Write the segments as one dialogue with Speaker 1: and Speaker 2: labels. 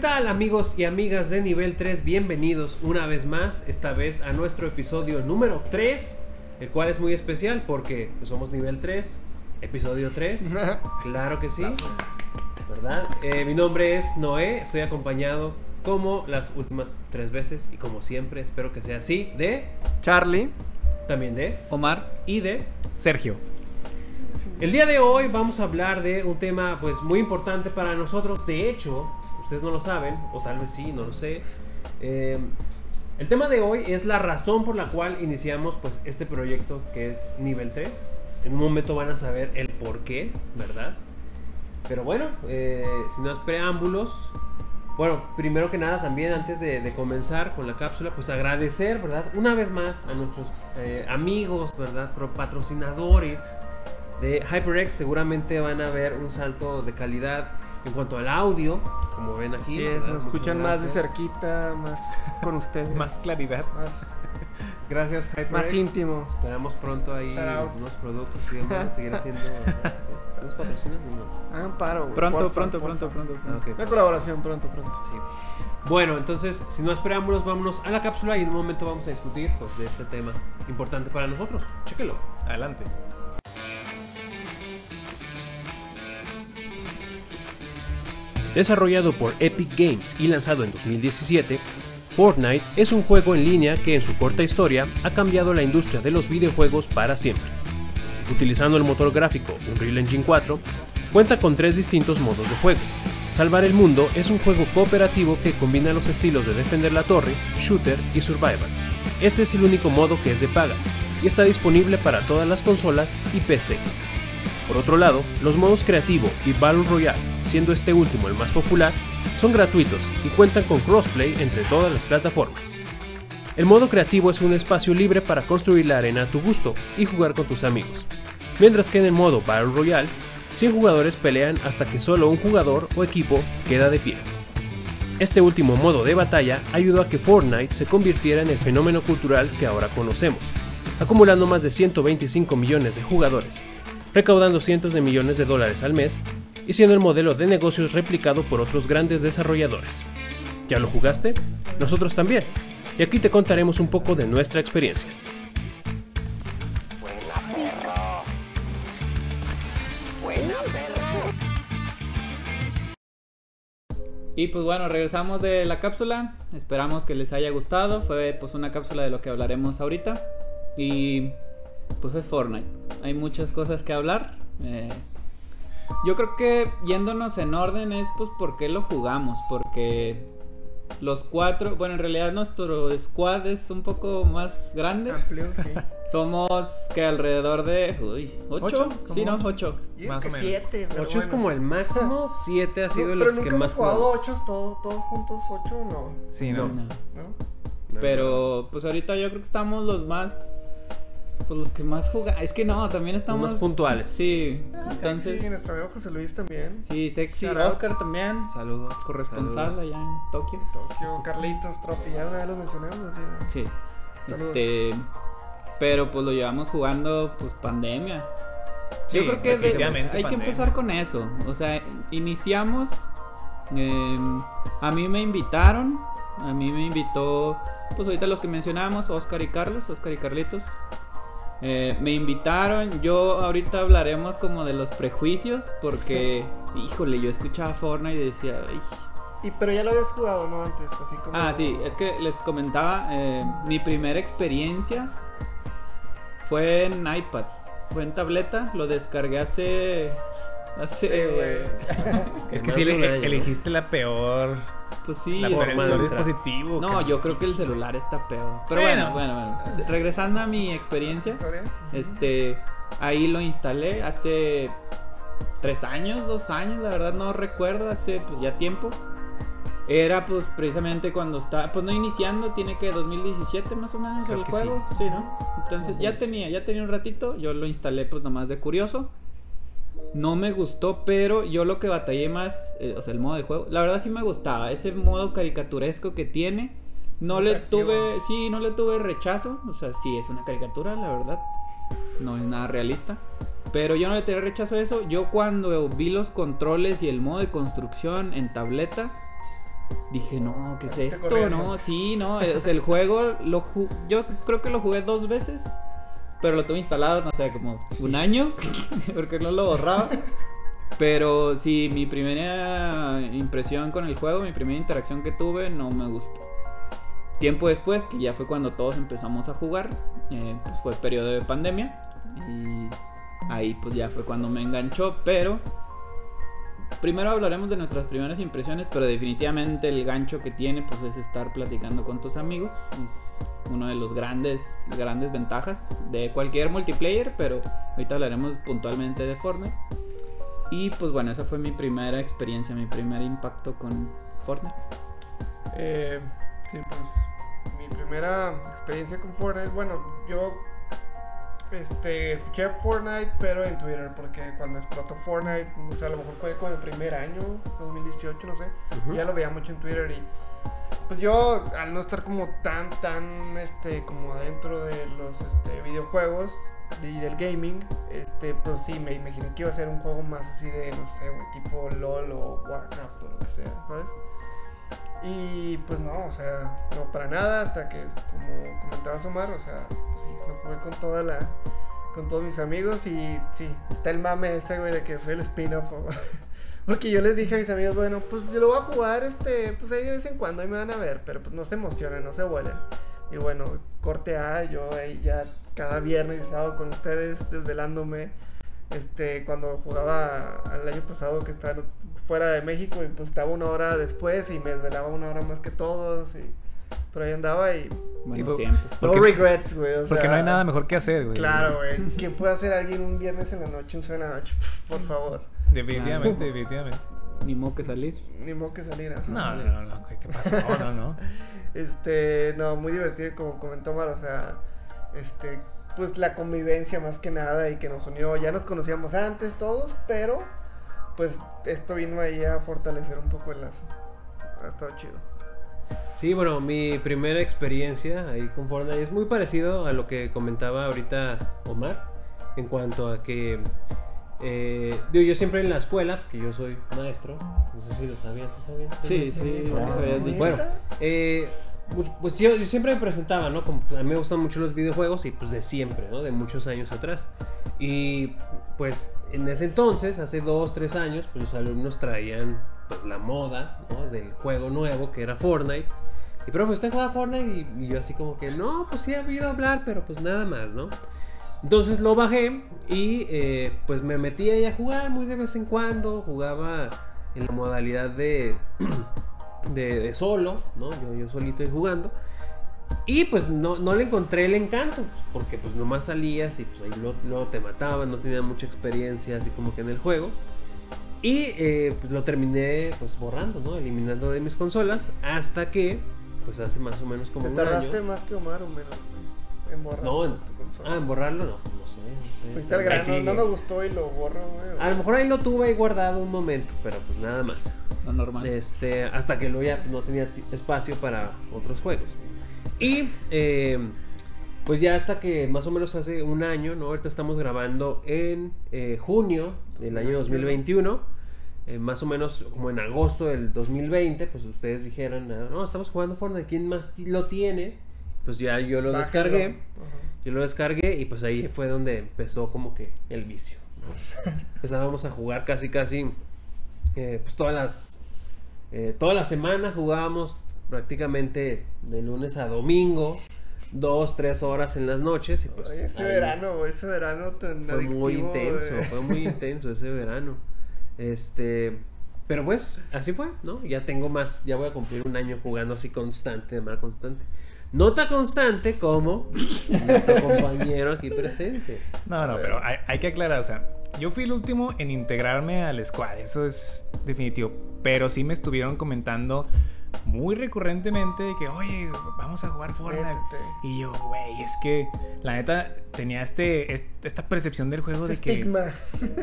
Speaker 1: tal amigos y amigas de nivel 3? Bienvenidos una vez más, esta vez a nuestro episodio número 3, el cual es muy especial porque pues, somos nivel 3, episodio 3, claro que sí, ¿verdad? Eh, mi nombre es Noé, estoy acompañado como las últimas tres veces y como siempre, espero que sea así, de
Speaker 2: Charlie.
Speaker 1: también de
Speaker 3: Omar.
Speaker 1: y de
Speaker 3: Sergio.
Speaker 1: El día de hoy vamos a hablar de un tema pues muy importante para nosotros. De hecho, ustedes no lo saben, o tal vez sí, no lo sé. Eh, el tema de hoy es la razón por la cual iniciamos pues este proyecto que es nivel 3. En un momento van a saber el por qué, ¿verdad? Pero bueno, eh, sin más preámbulos, bueno, primero que nada también antes de, de comenzar con la cápsula, pues agradecer, ¿verdad? Una vez más a nuestros eh, amigos, ¿verdad? Pro- patrocinadores de HyperX. Seguramente van a ver un salto de calidad en cuanto al audio, como ven aquí.
Speaker 2: Así es, nos escuchan más de cerquita, más con ustedes.
Speaker 3: Más claridad.
Speaker 2: más,
Speaker 1: Gracias, HyperX.
Speaker 2: más íntimo.
Speaker 1: Esperamos pronto ahí unos productos y demás, seguir haciendo. ¿verdad? Sí. ¿Sí nos patrocinan o no?
Speaker 2: Hagan paro, güey,
Speaker 3: Pronto,
Speaker 2: porfa,
Speaker 3: pronto,
Speaker 2: porfa.
Speaker 3: pronto, pronto,
Speaker 1: Ah,
Speaker 3: pronto.
Speaker 1: ok.
Speaker 2: Una colaboración pronto, pronto.
Speaker 1: Sí. Bueno, entonces, sin más preámbulos, vámonos a la cápsula y en un momento vamos a discutir pues, de este tema importante para nosotros. Chéquelo.
Speaker 3: Adelante.
Speaker 1: Desarrollado por Epic Games y lanzado en 2017, Fortnite es un juego en línea que en su corta historia ha cambiado la industria de los videojuegos para siempre. Utilizando el motor gráfico Unreal Engine 4, cuenta con tres distintos modos de juego. Salvar el mundo es un juego cooperativo que combina los estilos de defender la torre, shooter y survival. Este es el único modo que es de paga y está disponible para todas las consolas y PC. Por otro lado, los modos creativo y Battle Royale, siendo este último el más popular, son gratuitos y cuentan con crossplay entre todas las plataformas. El modo creativo es un espacio libre para construir la arena a tu gusto y jugar con tus amigos, mientras que en el modo Battle Royale, 100 jugadores pelean hasta que solo un jugador o equipo queda de pie. Este último modo de batalla ayudó a que Fortnite se convirtiera en el fenómeno cultural que ahora conocemos, acumulando más de 125 millones de jugadores, recaudando cientos de millones de dólares al mes y siendo el modelo de negocios replicado por otros grandes desarrolladores. ¿Ya lo jugaste? Nosotros también. Y aquí te contaremos un poco de nuestra experiencia.
Speaker 3: Y pues bueno, regresamos de la cápsula. Esperamos que les haya gustado. Fue pues una cápsula de lo que hablaremos ahorita. Y pues es Fortnite. Hay muchas cosas que hablar. Eh, yo creo que yéndonos en orden es pues por qué lo jugamos. Porque los cuatro, bueno en realidad nuestro squad es un poco más grande.
Speaker 2: Amplio, sí.
Speaker 3: Somos que alrededor de... Uy, ¿ocho? ¿Ocho? Sí,
Speaker 2: ¿Cómo
Speaker 3: no, ocho.
Speaker 2: Yo
Speaker 3: Más o menos.
Speaker 2: siete, pero
Speaker 1: 8 es como el máximo, 7 ha sido
Speaker 2: No,
Speaker 1: de
Speaker 2: pero
Speaker 1: los que más
Speaker 2: hemos jugado
Speaker 1: jugamos.
Speaker 2: ocho, todos, todos juntos, ocho, no.
Speaker 3: Sí, no.
Speaker 2: ¿No?
Speaker 3: Pero pues ahorita yo creo que estamos los más. Pues los que más jugan. Es que no, también
Speaker 1: Los
Speaker 3: estamos.
Speaker 1: más puntuales.
Speaker 3: Sí.
Speaker 2: Ah,
Speaker 3: Entonces.
Speaker 2: Sí, nuestro amigo José Luis también.
Speaker 3: Sí, sexy. Oscar también.
Speaker 1: Saludos.
Speaker 3: Corresponsal
Speaker 1: saludos.
Speaker 3: allá en Tokio.
Speaker 2: Tokio, Carlitos, Tropi, ya una vez lo mencionamos. Sí.
Speaker 3: Sí. Este. Pero pues lo llevamos jugando, pues pandemia.
Speaker 4: Sí,
Speaker 3: Yo creo que de- hay que empezar con eso. O sea, iniciamos. em, a mí me invitaron. A mí me invitó. Pues ahorita los que mencionamos, Oscar y Carlos, Oscar y Carlitos. Eh, me invitaron. Yo ahorita hablaremos como de los prejuicios. Porque, híjole, yo escuchaba Fortnite y decía, "Ay".
Speaker 2: Y, pero ya lo habías jugado, ¿no? Antes, así como.
Speaker 3: Ah, sí, es que les comentaba, eh, mi primera experiencia fue en iPad, fue en tableta, lo descargué hace... Hace...
Speaker 2: Sí, güey.
Speaker 4: Es que sí elegiste la peor,
Speaker 3: pues sí,
Speaker 4: la el dispositivo.
Speaker 3: No, yo
Speaker 4: sí.
Speaker 3: creo que el celular está peor. Pero bueno,
Speaker 4: Bueno.
Speaker 3: bueno, bueno. Regresando a mi experiencia,
Speaker 2: ¿Historia?
Speaker 3: este, ahí lo instalé hace tres años, dos años, la verdad no recuerdo, hace pues ya tiempo. Era pues precisamente cuando está, pues no iniciando, tiene que 2017 más o menos
Speaker 4: Creo
Speaker 3: el juego, sí, ¿no? Entonces ya tenía, ya tenía un ratito, yo lo instalé pues nomás de curioso. No me gustó, pero yo lo que batallé más, eh, o sea, el modo de juego, la verdad sí me gustaba, ese modo caricaturesco que tiene. No le tuve, sí, no le tuve rechazo, o sea, sí es una caricatura, la verdad. No es nada realista. Pero yo no le tenía rechazo a eso. Yo cuando vi los controles y el modo de construcción en tableta, dije, no, ¿qué es esto? No, sí, no. O sea, el juego, lo yo creo que lo jugué dos veces, pero lo tuve instalado, no sé, como un año, porque no lo borraba. Pero sí, mi primera impresión con el juego, mi primera interacción que tuve, no me gustó. Tiempo después, que ya fue cuando todos empezamos a jugar, eh, pues fue periodo de pandemia. Y ahí pues ya fue cuando me enganchó, pero primero hablaremos de nuestras primeras impresiones, pero definitivamente el gancho que tiene pues es estar platicando con tus amigos. Es uno de los grandes, grandes ventajas de cualquier multiplayer, pero ahorita hablaremos puntualmente de Fortnite. Y pues bueno, esa fue mi primera experiencia, mi primer impacto con Fortnite.
Speaker 2: Eh, sí, pues mi primera experiencia con Fortnite, bueno, yo este, escuché Fortnite, pero en Twitter, porque cuando explotó Fortnite, o sea, a lo mejor fue con el primer año, 2018, no sé, ya lo veía mucho en Twitter y pues yo al no estar como tan, tan, este, como adentro de los, este, videojuegos y del gaming, este, pues sí, me imaginé que iba a ser un juego más así de, no sé, tipo LOL o Warcraft o lo que sea, ¿sabes? Y pues no, o sea, no para nada, hasta que, como comentaba Omar, o sea, pues sí, lo jugué con toda la. con todos mis amigos y sí, está el mame ese, güey, de que soy el spin-off. Porque yo les dije a mis amigos, bueno, pues yo lo voy a jugar, este, pues ahí de vez en cuando, ahí me van a ver, pero pues no se emocionen, no se vuelen. Y bueno, corte A, yo ahí ya cada viernes y sábado con ustedes, desvelándome este, cuando jugaba el año pasado que estaba fuera de México y pues estaba una hora después y me desvelaba una hora más que todos y por ahí andaba y
Speaker 3: buenos tiempos.
Speaker 2: No regrets, güey.
Speaker 4: porque no hay nada mejor que hacer, güey.
Speaker 2: Claro, güey. ¿Quién puede hacer alguien un viernes en la noche, un sábado en la noche? Por favor.
Speaker 4: Definitivamente, definitivamente.
Speaker 3: Ni modo que salir.
Speaker 2: Ni modo que salir.
Speaker 4: No, no, no, no, ¿qué pasó? No, no, no.
Speaker 2: este, no, muy divertido como comentó Mar, o sea, este, pues la convivencia más que nada y que nos unió. Ya nos conocíamos antes todos, pero pues esto vino ahí a fortalecer un poco el lazo. Ha estado chido.
Speaker 1: Sí, bueno, mi primera experiencia ahí con Fortnite es muy parecido a lo que comentaba ahorita Omar en cuanto a que eh, yo siempre en la escuela, porque yo soy maestro, no sé si lo sabían, ¿sí sabían?
Speaker 3: Sí, sí, sí,
Speaker 1: Bueno, eh, pues yo, siempre me presentaba, ¿no? Como, pues, a mí me gustan mucho los videojuegos y pues de siempre, ¿no? De muchos años atrás. Y pues en ese entonces, hace dos, tres años, pues los alumnos traían pues, la moda, ¿no? Del juego nuevo que era Fortnite. Y profe, ¿usted juega Fortnite? Y, yo así como que, no, pues sí he oído hablar, pero pues nada más, ¿no? Entonces lo bajé y eh, pues me metí ahí a jugar muy de vez en cuando. Jugaba en la modalidad de de, solo, ¿no? Yo, yo solito y jugando. Y pues no, no, le encontré el encanto, porque pues nomás salías y pues ahí luego, te mataban, no tenía mucha experiencia así como que en el juego. Y eh, pues lo terminé pues borrando, ¿no? Eliminando de mis consolas hasta que pues hace más o menos como
Speaker 2: ¿Te tardaste más que Omar o menos en borrarlo?
Speaker 1: No, en, ah, en borrarlo no, no sé, no sé.
Speaker 2: Fuiste al grano, no me gustó y lo borro, güey.
Speaker 1: A lo mejor ahí lo tuve ahí guardado un momento, pero pues nada más
Speaker 3: normal.
Speaker 1: Este, hasta que luego ya no tenía espacio para otros juegos. Y eh, pues ya hasta que más o menos hace un año, ¿no? Ahorita estamos grabando en eh, junio del año 2021. Eh, más o menos como en agosto del 2020, pues ustedes dijeron, ah, no, estamos jugando Fortnite, ¿quién más lo tiene? Pues ya yo lo descargué, yo lo descargué y pues ahí fue donde empezó como que el vicio. Empezábamos a jugar casi, casi, pues todas las eh, toda la semana jugábamos prácticamente de lunes a domingo, dos, tres horas en las noches. Y pues,
Speaker 2: ese verano, ese verano tan
Speaker 1: Fue muy intenso, fue muy intenso ese verano. Este, pero pues, así fue, ¿no? Ya tengo más, ya voy a cumplir un año jugando así constante, de manera constante. No tan constante como nuestro compañero aquí presente.
Speaker 4: No, no, pero hay, hay, que aclarar, o sea, yo fui el último en integrarme al squad, eso es definitivo. Pero sí me estuvieron comentando muy recurrentemente de que, oye, vamos a jugar Fortnite. Y yo, güey, es que la neta tenía este, esta percepción del juego de que.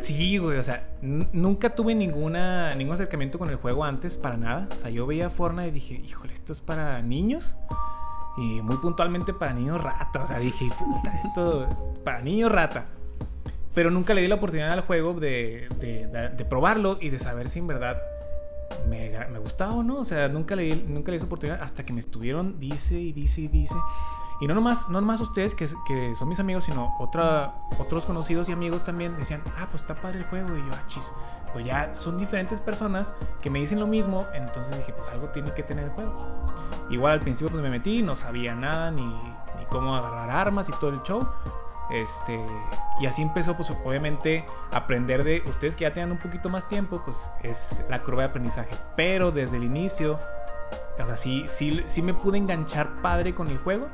Speaker 4: Sí, güey, o sea, nunca tuve ninguna, ningún acercamiento con el juego antes para nada. O sea, yo veía Fortnite y dije, híjole, esto es para niños. Y muy puntualmente para niños rata. O sea, dije, puta, esto para niños rata. Pero nunca le di la oportunidad al juego de, de, probarlo y de saber si en verdad me, me gustaba, ¿no? O sea, nunca le, nunca le di esa oportunidad hasta que me estuvieron, dice y dice y dice. Y no nomás, no nomás ustedes que, que son mis amigos, sino otra, otros conocidos y amigos también decían, ah, pues está padre el juego. Y yo, ah, chis, pues ya son diferentes personas que me dicen lo mismo. Entonces dije, pues algo tiene que tener el juego. Igual al principio pues me metí, no sabía nada, ni, ni cómo agarrar armas y todo el show. Este, y así empezó, pues obviamente, aprender de ustedes que ya tenían un poquito más tiempo, pues es la curva de aprendizaje. Pero desde el inicio, o sea, sí, sí, sí me pude enganchar padre con el juego,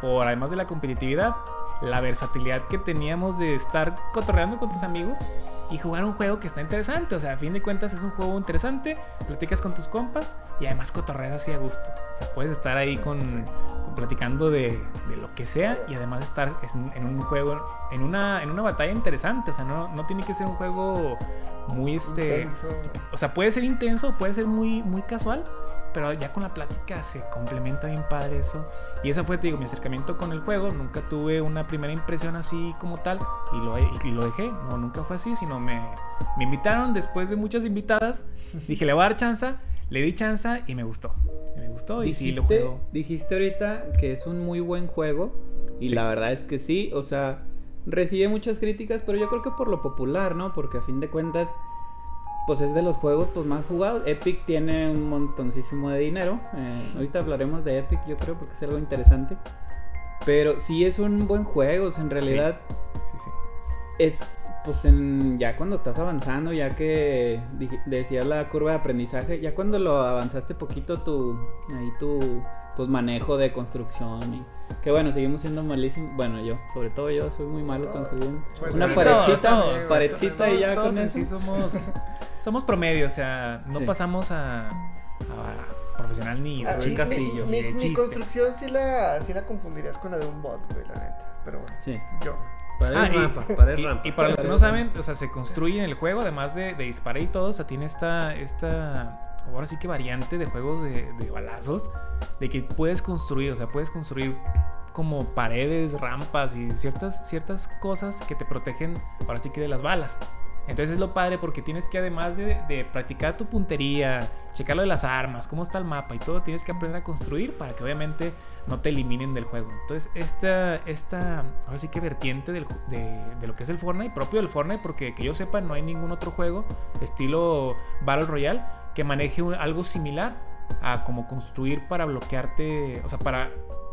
Speaker 4: por además de la competitividad, la versatilidad que teníamos de estar cotorreando con tus amigos y jugar un juego que está interesante. O sea, a fin de cuentas es un juego interesante, platicas con tus compas y además cotorreas así a gusto. O sea, puedes estar ahí con, con platicando de, de, lo que sea y además estar en, un juego, en una, en una batalla interesante. O sea, no, no tiene que ser un juego muy este...
Speaker 2: Intenso.
Speaker 4: O sea, puede ser intenso, puede ser muy, muy casual. Pero ya con la plática se complementa bien padre eso. Y esa fue, te digo, mi acercamiento con el juego. Nunca tuve una primera impresión así como tal. Y lo, y lo dejé. No, nunca fue así, sino me, me invitaron después de muchas invitadas. Dije, le voy a dar chance. Le di chance y me gustó. Me gustó y sí lo juego.
Speaker 3: Dijiste ahorita que es un muy buen juego. Y
Speaker 4: Sí.
Speaker 3: la verdad es que sí. O sea, recibe muchas críticas, pero yo creo que por lo popular, ¿no? Porque a fin de cuentas, pues es de los juegos pues, más jugados. Epic tiene un montoncísimo de dinero. Eh, ahorita hablaremos de Epic, yo creo, porque es algo interesante. Pero sí es un buen juego, o sea, en realidad
Speaker 4: Sí, sí.
Speaker 3: es pues en ya cuando estás avanzando, ya que decías la curva de aprendizaje, ya cuando lo avanzaste poquito tu ahí tu pues manejo de construcción y que bueno, seguimos siendo malísimos, bueno, yo, sobre todo yo soy muy malo construyendo.
Speaker 2: Pues
Speaker 3: Una
Speaker 2: sí,
Speaker 3: paredcita,
Speaker 2: todos, todos,
Speaker 3: paredcita y ya
Speaker 4: Todos
Speaker 3: con
Speaker 4: en
Speaker 3: eso.
Speaker 4: sí somos, somos promedio, o sea, no
Speaker 3: Sí.
Speaker 4: pasamos a, a profesional ni de
Speaker 3: Chiste.
Speaker 2: mi,
Speaker 3: castillo.
Speaker 2: mi-
Speaker 4: ni de
Speaker 2: mi
Speaker 4: chiste.
Speaker 2: construcción sí la, sí la confundirías con la de un bot, güey, la neta. Pero bueno,
Speaker 3: Sí.
Speaker 2: yo.
Speaker 1: Pared
Speaker 4: Ah, y-
Speaker 1: rampa, pared
Speaker 4: y,
Speaker 1: rampa.
Speaker 4: y para los que no saben, o sea, se construye en el juego, además de, de disparar y todo, o sea, tiene esta, esta, ahora sí que variante de juegos de, de balazos, de que puedes construir, o sea, puedes construir como paredes, rampas y ciertas, ciertas cosas que te protegen, ahora sí que de las balas. Entonces es lo padre porque tienes que además de, de practicar tu puntería, checar lo de las armas, cómo está el mapa y todo, tienes que aprender a construir para que obviamente no te eliminen del juego. Entonces esta, esta ahora sí que vertiente del de, de lo que es el Fortnite, propio del Fortnite, porque que yo sepa no hay ningún otro juego estilo Battle Royale que maneje un- algo similar a como construir para bloquearte, o sea, para,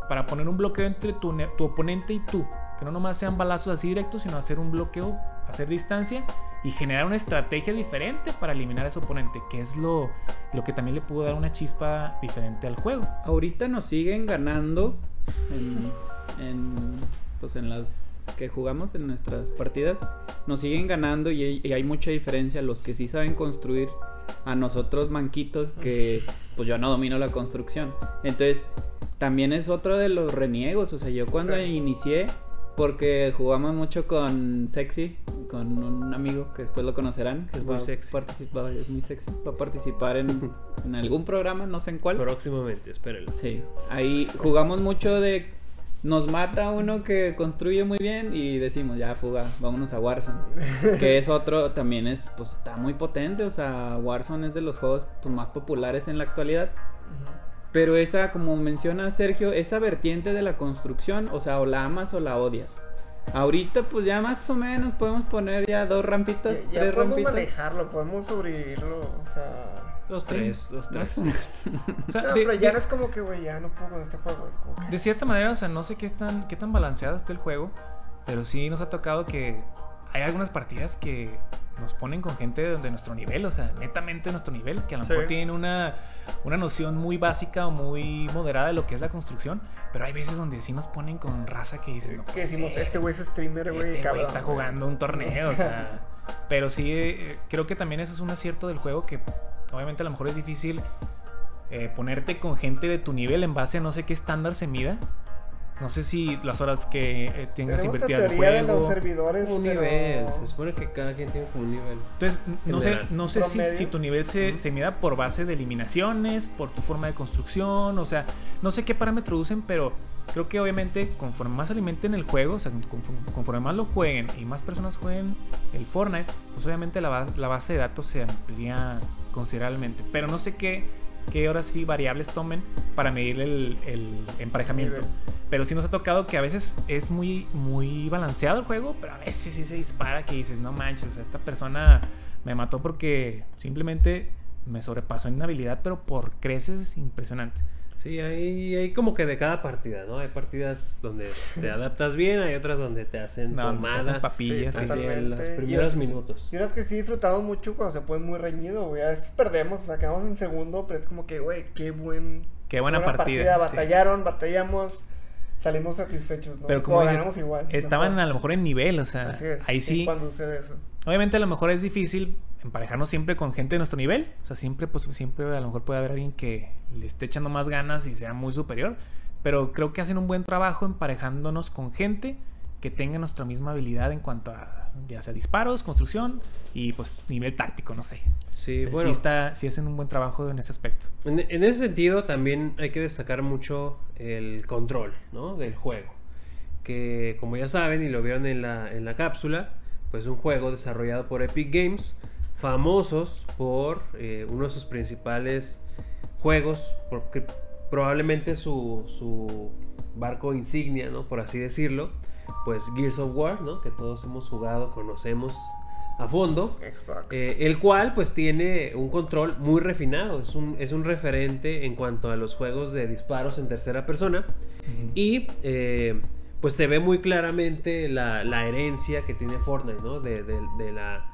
Speaker 4: para poner un bloqueo entre tu, tu oponente y tú. Que no nomás sean balazos así directos, sino hacer un bloqueo, hacer distancia y generar una estrategia diferente para eliminar a ese oponente, que es lo, lo que también le pudo dar una chispa diferente al juego.
Speaker 3: Ahorita nos siguen ganando en, en, pues en las que jugamos en nuestras partidas. Nos siguen ganando y, hay- y hay mucha diferencia. Los que sí saben construir a nosotros manquitos que pues yo no domino la construcción. Entonces también es otro de los reniegos. O sea, yo cuando
Speaker 2: Sí.
Speaker 3: inicié, porque jugamos mucho con Sexy, con un amigo que después lo conocerán. Que
Speaker 1: Es muy sexy.
Speaker 3: participar- es muy sexy. Va a participar en, en algún programa, no sé en cuál.
Speaker 1: Próximamente, espérenlo.
Speaker 3: Sí, ahí jugamos mucho de nos mata uno que construye muy bien y decimos, ya fuga, vámonos a Warzone. que es otro, también es, pues está muy potente, o sea, Warzone es de los juegos pues, más populares en la actualidad. Pero esa, como menciona Sergio, esa vertiente de la construcción, o sea, o la amas o la odias. Ahorita pues ya más o menos podemos poner ya dos rampitas,
Speaker 2: Ya, ya
Speaker 3: tres
Speaker 2: podemos
Speaker 3: rampitas.
Speaker 2: manejarlo, podemos sobrevivirlo, o sea...
Speaker 1: Los tres, los tres.
Speaker 4: O sea,
Speaker 2: No,
Speaker 4: de-
Speaker 2: pero ya
Speaker 4: de-
Speaker 2: no es como que, güey, ya no puedo con este juego, es como que...
Speaker 4: De cierta manera, o sea, no sé qué, es tan, qué tan balanceado está el juego, pero sí nos ha tocado que hay algunas partidas que nos ponen con gente de, de nuestro nivel, o sea, netamente de nuestro nivel, que a lo
Speaker 2: Sí.
Speaker 4: mejor tienen una, una noción muy básica o muy moderada de lo que es la construcción, pero hay veces donde sí nos ponen con raza que dicen, no
Speaker 2: que decimos, este güey es streamer, güey,
Speaker 4: este
Speaker 2: cabrón,
Speaker 4: está
Speaker 2: güey".
Speaker 4: jugando un torneo, o sea. Pero sí, eh, creo que también eso es un acierto del juego que obviamente a lo mejor es difícil eh, ponerte con gente de tu nivel en base a no sé qué estándar se mida. No sé si las horas que eh, tengas invertidas en el
Speaker 2: de los
Speaker 4: juego.
Speaker 2: servidores,
Speaker 1: Un
Speaker 2: pero-
Speaker 1: nivel. Se supone que cada quien tiene como un nivel.
Speaker 4: Entonces, no sé, no sé si, si tu nivel se, se mida por base de eliminaciones, por tu forma de construcción, o sea, no sé qué parámetro usen, pero creo que obviamente conforme más alimenten el juego, o sea, conforme, conforme más lo jueguen y más personas jueguen el Fortnite, pues obviamente la, base- la base de datos se amplía considerablemente. Pero no sé qué, qué ahora sí variables tomen para medir el, el emparejamiento. Pero sí nos ha tocado que a veces es muy, muy balanceado el juego, pero a veces sí se dispara que dices, no manches, esta persona me mató porque simplemente me sobrepasó en una habilidad, pero por creces impresionante.
Speaker 1: Sí, hay, hay como que de cada partida, ¿no? Hay partidas donde te adaptas bien, hay otras donde te hacen
Speaker 4: No, te
Speaker 1: pomada.
Speaker 4: hacen papillas,
Speaker 2: Sí,
Speaker 1: así en los primeros
Speaker 2: Y-
Speaker 1: minutos.
Speaker 2: Y unas que sí disfrutamos mucho cuando se pone muy reñido, güey. A veces perdemos, o sea, quedamos en segundo, pero es como que, güey, qué buen.
Speaker 4: Qué buena partida.
Speaker 2: Batallaron, batallamos, salimos satisfechos, ¿no?
Speaker 4: Pero como
Speaker 2: O
Speaker 4: dices,
Speaker 2: igual.
Speaker 4: estaban
Speaker 2: mejor.
Speaker 4: a lo mejor en nivel, o sea,
Speaker 2: Así es.
Speaker 4: ahí sí.
Speaker 2: Cuando sucede eso.
Speaker 4: Obviamente a lo mejor es difícil emparejarnos siempre con gente de nuestro nivel. O sea, siempre, pues siempre a lo mejor puede haber alguien que le esté echando más ganas y sea muy superior. Pero creo que hacen un buen trabajo emparejándonos con gente que tenga nuestra misma habilidad en cuanto a ya sea disparos, construcción y pues nivel táctico, no sé.
Speaker 1: Sí,
Speaker 4: Entonces,
Speaker 1: bueno.
Speaker 4: sí, está, sí hacen un buen trabajo en ese aspecto.
Speaker 1: En, en ese sentido también hay que destacar mucho el control ¿no? del juego. Que como ya saben y lo vieron en la, en la cápsula, pues un juego desarrollado por Epic Games, famosos por eh, uno de sus principales juegos, porque probablemente su, su barco insignia, ¿no? por así decirlo, pues Gears of War, ¿no? que todos hemos jugado, conocemos a fondo.
Speaker 2: Xbox.
Speaker 1: Eh, el cual pues tiene un control muy refinado, es un, es un referente en cuanto a los juegos de disparos en tercera persona y eh, pues se ve muy claramente la, la herencia que tiene Fortnite, ¿no? De, de- de la,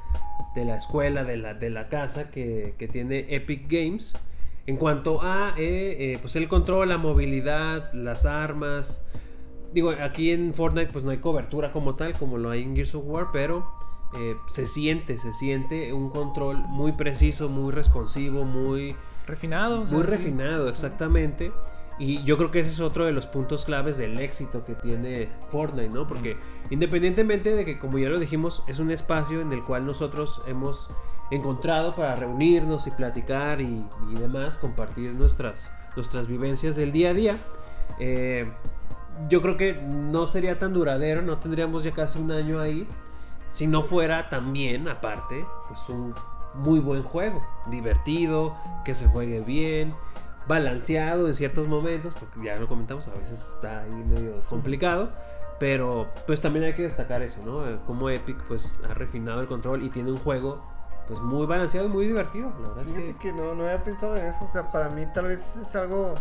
Speaker 1: de la escuela, de la, de la casa que, que tiene Epic Games. En cuanto a eh, eh, pues el control, la movilidad, las armas. Digo, aquí en Fortnite pues no hay cobertura como tal, como lo hay en Gears of War, pero eh, se siente, se siente un control muy preciso, muy responsivo, muy,
Speaker 4: Refinado.
Speaker 1: muy refinado, exactamente. Y yo creo que ese es otro de los puntos claves del éxito que tiene Fortnite, ¿no? Porque independientemente de que, como ya lo dijimos, es un espacio en el cual nosotros hemos encontrado para reunirnos y platicar y, y demás, compartir nuestras, nuestras vivencias del día a día. eh, yo creo que no sería tan duradero, no tendríamos ya casi un año ahí, si no fuera también, aparte, pues un muy buen juego, divertido, que se juegue bien, balanceado en ciertos momentos, porque ya lo comentamos, a veces está ahí medio complicado, pero pues también hay que destacar eso, ¿no? Eh, Como Epic pues ha refinado el control y tiene un juego pues muy balanceado y muy divertido, la verdad es
Speaker 2: Fíjate
Speaker 1: que...
Speaker 2: que no, no había pensado en eso. O sea, para mí tal vez es algo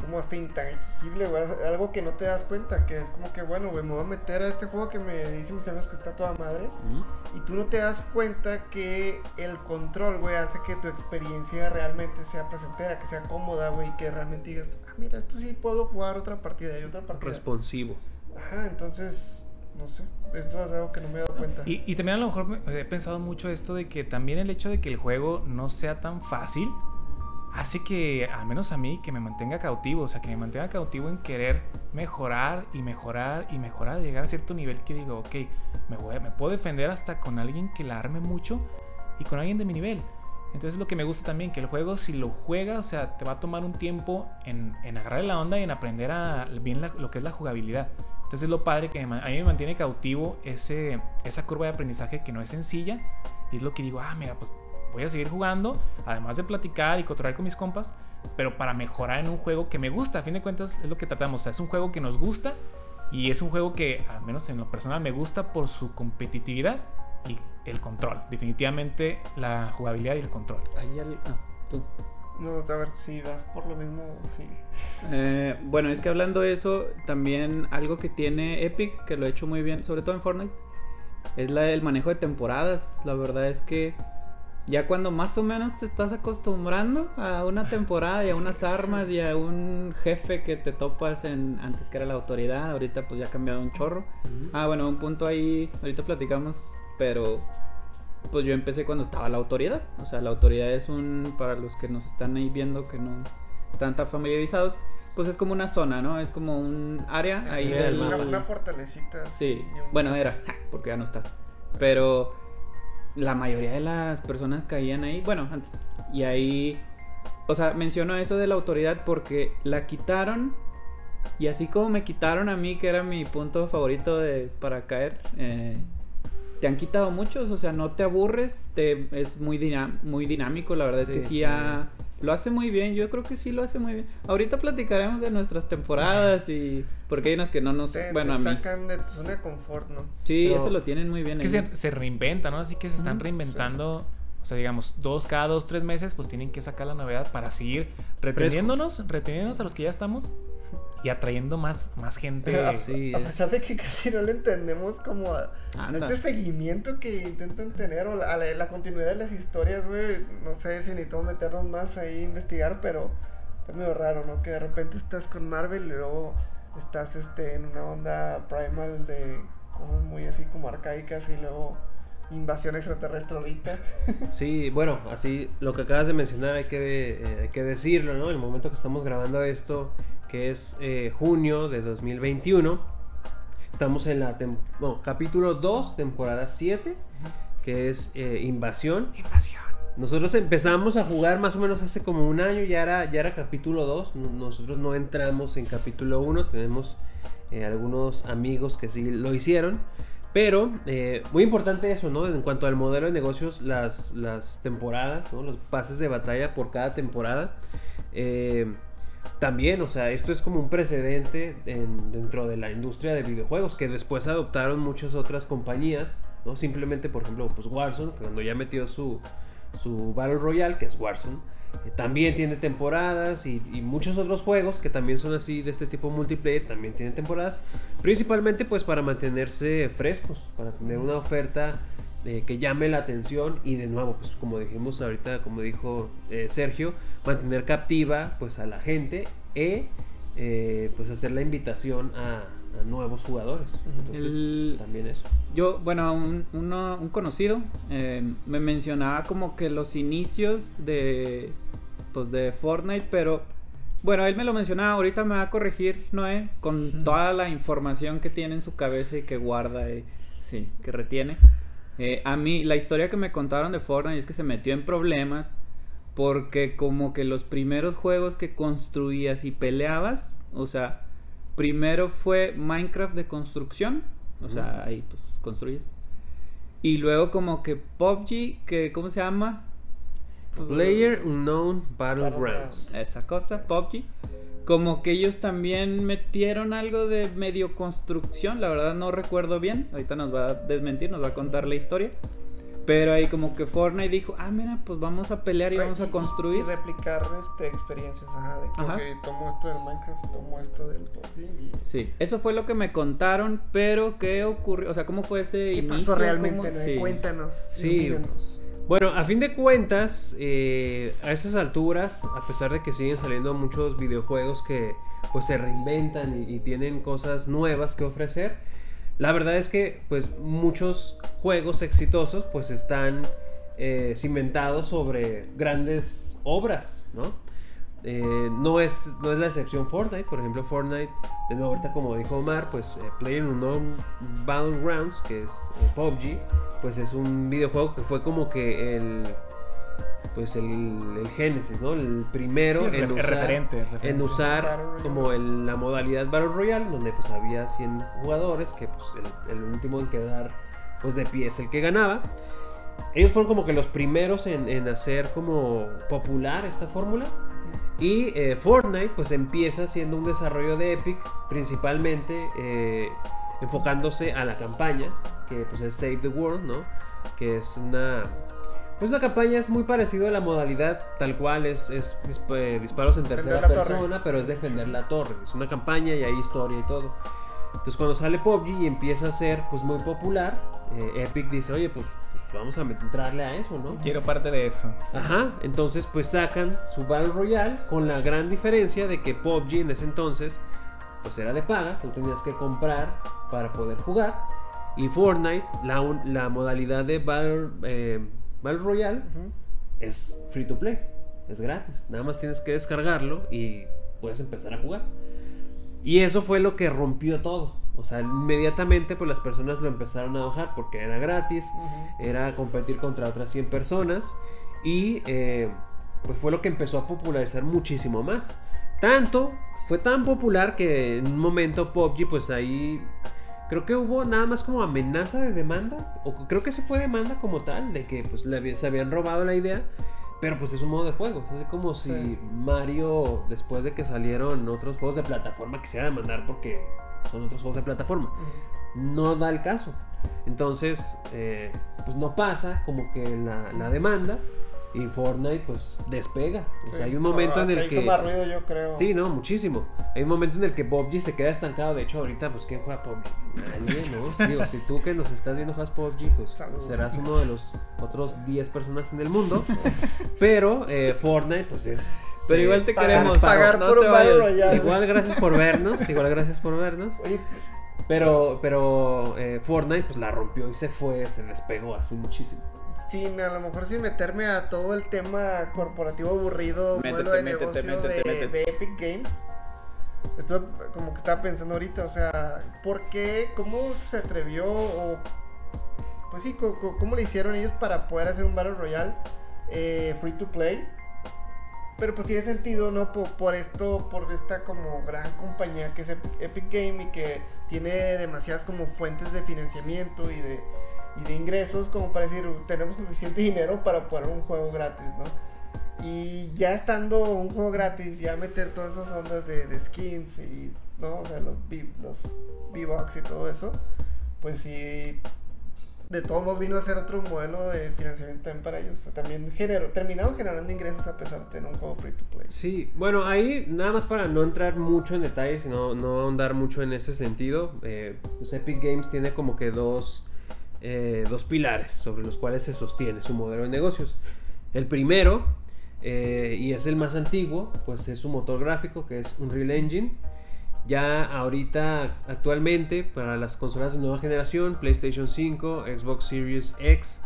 Speaker 2: como hasta intangible, güey. Algo que no te das cuenta. Que es como que, bueno, güey, me voy a meter a este juego que me dicen mis amigos que está toda madre. Y tú no te das cuenta que el control, güey, hace que tu experiencia realmente sea placentera, que sea cómoda, güey. Que realmente digas, ah, mira, esto sí puedo jugar otra partida y otra partida.
Speaker 1: Responsivo.
Speaker 2: Ajá, entonces, no sé. Eso es algo que no me he dado cuenta.
Speaker 4: Y, y también a lo mejor me- he pensado mucho esto de que también el hecho de que el juego no sea tan fácil hace que, al menos a mí, que me mantenga cautivo, o sea, que me mantenga cautivo en querer mejorar y mejorar y mejorar, llegar a cierto nivel que digo, ok, me, me puedo defender hasta con alguien que la arme mucho y con alguien de mi nivel. Entonces lo que me gusta también, que el juego si lo juegas, o sea, te va a tomar un tiempo en, agarrar la onda y en aprender a, bien lo que es la jugabilidad. Entonces lo padre que a mí me mantiene cautivo ese, esa curva de aprendizaje que no es sencilla. Y es lo que digo, ah, mira, pues voy a seguir jugando, además de platicar y cotorrear con mis compas, pero para mejorar en un juego que me gusta. A fin de cuentas es lo que tratamos. O sea, es un juego que nos gusta y es un juego que, al menos en lo personal, me gusta por su competitividad y el control. Definitivamente la jugabilidad y el control.
Speaker 3: Hay al- ah, tú.
Speaker 2: No, a ver si vas por lo mismo, sí.
Speaker 3: Eh, bueno, es que hablando de eso, también algo que tiene Epic, que lo ha hecho muy bien, sobre todo en Fortnite, es la, el manejo de temporadas. La verdad es que ya cuando más o menos te estás acostumbrando a una temporada y a unas armas y a un jefe que te topas en antes que era la autoridad, ahorita pues ya ha cambiado un chorro. Ah, bueno, un punto ahí, ahorita platicamos, pero pues yo empecé cuando estaba la autoridad. O sea, la autoridad es un, para los que nos están ahí viendo que no están tan familiarizados, pues es como una zona, ¿no? Es como un área ahí
Speaker 4: del.
Speaker 2: Una, fortalecita.
Speaker 3: Sí, bueno, era, porque ya no está. Pero la mayoría de las personas caían ahí, bueno, antes. Y ahí, o sea, menciono eso de la autoridad porque la quitaron Y así como me quitaron a mí, que era mi punto favorito de, para caer, eh, te han quitado muchos, o sea, no te aburres, te, es muy, dinam- muy dinámico, la verdad es que sí,
Speaker 1: sí.
Speaker 3: ha- lo hace muy bien, yo creo que sí lo hace muy bien. Ahorita platicaremos de nuestras temporadas y porque hay unas que no nos,
Speaker 2: Te,
Speaker 3: bueno,
Speaker 2: te
Speaker 3: a mí.
Speaker 2: sacan de tu zona de confort, ¿no?
Speaker 3: Sí,
Speaker 1: Pero-
Speaker 3: eso lo tienen muy bien.
Speaker 4: Es que se, se reinventan, ¿no? Así que se están reinventando. O sea, digamos, dos, cada dos, tres meses, pues tienen que sacar la novedad para seguir reteniéndonos, reteniéndonos a los que ya estamos y atrayendo más, más gente.
Speaker 2: A,
Speaker 1: Sí,
Speaker 2: a
Speaker 1: es-
Speaker 2: pesar de que casi no le entendemos como a, a
Speaker 3: Anda.
Speaker 2: este seguimiento que intentan tener o la, a la, la continuidad de las historias, güey. No sé si necesitamos meternos más ahí a investigar, pero está medio raro, ¿no? Que de repente estás con Marvel y luego estás este, en una onda primal de cosas muy así como arcaicas y luego invasión extraterrestre ahorita.
Speaker 1: Sí, bueno, así lo que acabas de mencionar hay que, eh, hay que decirlo, ¿no? El momento que estamos grabando esto, que es eh, junio de 2021, estamos en la no, capítulo 2, temporada 7, que es eh, Invasión.
Speaker 4: Invasión.
Speaker 1: Nosotros empezamos a jugar más o menos hace como un año, ya era, ya era capítulo 2, n- nosotros no entramos en capítulo 1, tenemos eh, algunos amigos que sí lo hicieron, pero eh, muy importante eso, ¿no? En cuanto al modelo de negocios, las, las temporadas, ¿no? Los pases de batalla por cada temporada. eh, también, o sea, esto es como un precedente en- dentro de la industria de videojuegos que después adoptaron muchas otras compañías, ¿no? Simplemente, por ejemplo, pues Warzone, cuando ya metió su, su Battle Royale, que es Warzone, eh, también tiene temporadas y, y muchos otros juegos que también son así de este tipo multiplayer, también tienen temporadas, principalmente pues para mantenerse frescos, para tener una oferta eh, que llame la atención y de nuevo, pues como dijimos ahorita, como dijo eh, Sergio, mantener captiva pues a la gente e eh, pues hacer la invitación a, a nuevos jugadores. Entonces,
Speaker 3: El-
Speaker 1: también eso.
Speaker 3: Yo, bueno, un, uno- un conocido eh, me mencionaba como que los inicios de, pues de Fortnite, pero bueno, él me lo mencionaba, ahorita me va a corregir Noé con toda la información que tiene en su cabeza y que guarda y sí, que retiene. Eh, a mí, la historia que me contaron de Fortnite es que se metió en problemas porque como que los primeros juegos que construías y peleabas, o sea, primero fue Minecraft de construcción, o sea, ahí pues construyes. Y luego como que PUBG, que ¿cómo se llama?
Speaker 1: Player Unknown Battlegrounds.
Speaker 2: Battlegrounds.
Speaker 3: Esa cosa, PUBG. Como que ellos también metieron algo de medio construcción, la verdad no recuerdo bien. Ahorita nos va a desmentir, nos va a contar la historia. Pero ahí como que Fortnite dijo, ah, mira, pues vamos a pelear y vamos a construir.
Speaker 2: Y replicar este, experiencias, ajá, de que
Speaker 3: Ajá.
Speaker 2: tomo esto del Minecraft, tomo esto del PUBG y...
Speaker 3: Sí, eso fue lo que me contaron, pero ¿qué ocurrió? O sea, ¿cómo fue ese
Speaker 2: ¿Qué
Speaker 3: inicio?
Speaker 2: pasó realmente?
Speaker 3: ¿Cómo-
Speaker 2: no?
Speaker 3: sí.
Speaker 2: Cuéntanos,
Speaker 1: Sí. Bueno, a fin de cuentas, eh, a esas alturas, a pesar de que siguen saliendo muchos videojuegos que pues se reinventan y, tienen cosas nuevas que ofrecer, la verdad es que pues muchos juegos exitosos pues están eh, cimentados sobre grandes obras, ¿no? Eh, no, es, no es la excepción Fortnite, por ejemplo Fortnite, de nuevo ahorita como dijo Omar, pues eh, PlayerUnknown Battlegrounds, que es eh, PUBG, pues es un videojuego que fue como que el pues el, el génesis, ¿no? El primero
Speaker 4: Sí, el
Speaker 1: en
Speaker 4: re- el
Speaker 1: usar,
Speaker 4: referente, el referente.
Speaker 1: en usar como el- la modalidad Battle Royale, donde pues había 100 jugadores, que pues el, el último en quedar pues de pie es el que ganaba. Ellos fueron como que los primeros en, en hacer como popular esta fórmula. Y eh, Fortnite pues empieza siendo un desarrollo de Epic, principalmente eh, enfocándose a la campaña, que pues es Save the World, ¿no? Que es una... Pues la campaña es muy parecida a la modalidad tal cual, es, es eh, disparos en tercera
Speaker 2: torre.
Speaker 1: persona, pero es defender la torre. Es una campaña y hay historia y todo. Entonces cuando sale PUBG y empieza a ser pues muy popular, eh, Epic dice, oye, pues vamos a entrarle a eso, ¿no?
Speaker 4: Quiero parte de eso.
Speaker 1: Ajá, entonces pues sacan su Battle Royale con la gran diferencia de que PUBG en ese entonces pues era de paga, tú tenías que comprar para poder jugar y Fortnite, la, modalidad de Battle, eh, Battle Royale es free to play, es gratis, nada más tienes que descargarlo y puedes empezar a jugar. Y eso fue lo que rompió todo. O sea, inmediatamente pues las personas lo empezaron a bajar porque era gratis, era competir contra otras 100 personas y eh, pues fue lo que empezó a popularizar muchísimo más. Tanto, fue tan popular que en un momento PUBG, pues ahí creo que hubo nada más como amenaza de demanda, o creo que se fue demanda como tal, de que pues le se habían robado la idea, pero pues es un modo de juego, es como si
Speaker 2: Sí.
Speaker 1: Mario, después de que salieron otros juegos de plataforma, quisiera demandar porque son otros juegos de plataforma. No da el caso. Entonces, eh, pues no pasa como que la, la demanda y Fortnite pues despega. O sea,
Speaker 2: Sí.
Speaker 1: hay un momento en el que...
Speaker 2: más ruido, yo creo.
Speaker 1: Sí, no, muchísimo. Hay un momento en el que PUBG se queda estancado. De hecho, ahorita, pues, ¿quién juega PUBG? Nadie, ¿no? Digo, si tú que nos estás viendo juegas PUBG, pues
Speaker 2: Saludos.
Speaker 1: serás uno de los otros 10 personas en el mundo. Pero eh, Fortnite, pues es.
Speaker 3: Pero igual te
Speaker 2: Pagar-
Speaker 3: queremos.
Speaker 2: pagar
Speaker 3: no
Speaker 2: por
Speaker 3: te
Speaker 2: un Battle
Speaker 3: vayas.
Speaker 2: Royale.
Speaker 1: Igual gracias por vernos, igual gracias por vernos.
Speaker 2: Oye,
Speaker 1: Pero, pero eh, Fortnite pues la rompió y se fue, se despegó así muchísimo.
Speaker 2: sin, a lo mejor sin meterme a todo el tema corporativo aburrido,
Speaker 3: Métete,
Speaker 2: modelo de
Speaker 3: métete,
Speaker 2: negocio
Speaker 3: métete,
Speaker 2: de,
Speaker 3: métete.
Speaker 2: de Epic Games. Esto como que estaba pensando ahorita, o sea, ¿por qué? ¿Cómo se atrevió? O, pues sí, ¿cómo le hicieron ellos para poder hacer un Battle Royale eh, free to play? Pero pues tiene sentido, ¿no? Por, por esto, por esta como gran compañía que es Epic, Game y que tiene demasiadas como fuentes de financiamiento y de, y de ingresos como para decir, tenemos suficiente dinero para poner un juego gratis, ¿no? Y ya estando un juego gratis, ya meter todas esas ondas de, skins y, ¿no? O sea, los, los V-Bucks y todo eso, pues sí, de todos modos vino a ser otro modelo de financiamiento también para ellos. También generó, terminaron generando ingresos a pesar de tener un juego free to play.
Speaker 1: Sí, bueno, ahí nada más para no entrar mucho en detalles no, no ahondar mucho en ese sentido, eh, pues Epic Games tiene como que dos, eh, dos pilares sobre los cuales se sostiene su modelo de negocios. El primero, eh, y es el más antiguo, pues es su motor gráfico que es Unreal Engine. Ya ahorita, actualmente, para las consolas de nueva generación, PlayStation 5, Xbox Series X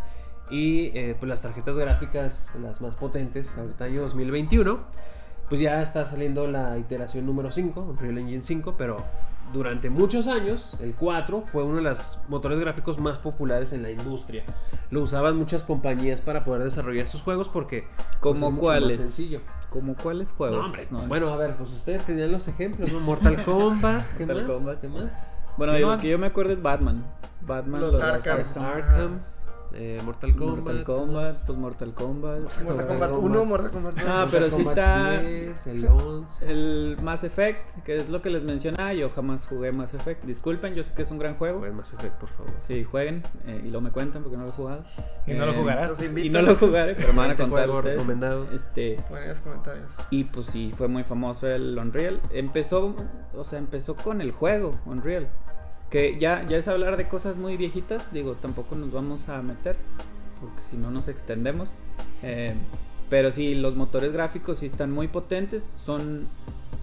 Speaker 1: y eh, pues las tarjetas gráficas las más potentes, ahorita año 2021, pues ya está saliendo la iteración número 5, Unreal Engine 5, pero durante muchos años, el 4 fue uno de los motores gráficos más populares en la industria. Lo usaban muchas compañías para poder desarrollar sus juegos porque pues, es
Speaker 3: ¿Como
Speaker 1: más
Speaker 3: cuáles?
Speaker 1: sencillo.
Speaker 3: ¿Como cuáles juegos?
Speaker 1: No, hombre,
Speaker 3: No.
Speaker 1: bueno, a ver, pues ustedes tenían los ejemplos, ¿no? Mortal Kombat, ¿qué
Speaker 3: Mortal
Speaker 1: más?
Speaker 3: Kombat.
Speaker 1: ¿Qué más?
Speaker 3: Bueno,
Speaker 1: ¿Qué
Speaker 3: de
Speaker 1: no?
Speaker 3: los que yo me acuerdo es Batman. Batman,
Speaker 2: Los
Speaker 3: los
Speaker 2: Arkham.
Speaker 3: Arkham.
Speaker 1: Eh, Mortal Kombat.
Speaker 3: Mortal Kombat, pues Mortal Kombat.
Speaker 2: Mortal Kombat
Speaker 1: Kombat.
Speaker 2: 1, Mortal Kombat 2.
Speaker 3: Ah,
Speaker 1: Mortal
Speaker 3: pero sí está-
Speaker 1: 10, el 11.
Speaker 3: El Mass Effect, que es lo que les mencionaba, yo jamás jugué Mass Effect. Disculpen, yo sé que es un gran juego.
Speaker 1: Jueguen Mass Effect, por favor.
Speaker 3: Sí, jueguen eh, y lo me cuentan porque no lo he jugado.
Speaker 4: Y no lo
Speaker 3: Eh,
Speaker 4: jugarás.
Speaker 3: Y no lo jugaré, pero me van a
Speaker 1: Este
Speaker 3: contar
Speaker 1: juego
Speaker 3: ustedes.
Speaker 1: recomendado.
Speaker 3: Este,
Speaker 2: los comentarios.
Speaker 3: y pues sí, fue muy famoso el Unreal. Empezó, o sea, empezó con el juego Unreal. Que ya, ya es hablar de cosas muy viejitas, digo, tampoco nos vamos a meter, porque si no nos extendemos. Eh, pero sí, los motores gráficos sí están muy potentes, son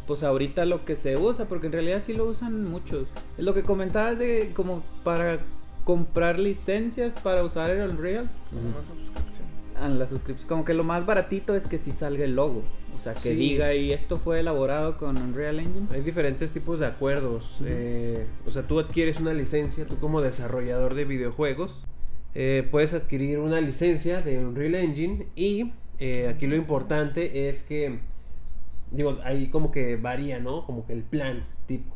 Speaker 3: pues ahorita lo que se usa, porque en realidad sí lo usan muchos. Es lo que comentabas de como para comprar licencias para usar el Unreal.
Speaker 2: Como una suscripción.
Speaker 3: Ah, la suscripción. Como que lo más baratito es que si salga el logo. O sea, que
Speaker 1: Sí.
Speaker 3: diga y esto fue elaborado con Unreal Engine.
Speaker 1: Hay diferentes tipos de acuerdos. eh, o sea, tú adquieres una licencia, tú como desarrollador de videojuegos, eh, puedes adquirir una licencia de Unreal Engine y eh, aquí lo importante es que, digo, ahí como que varía, ¿no? Como que el plan tipo.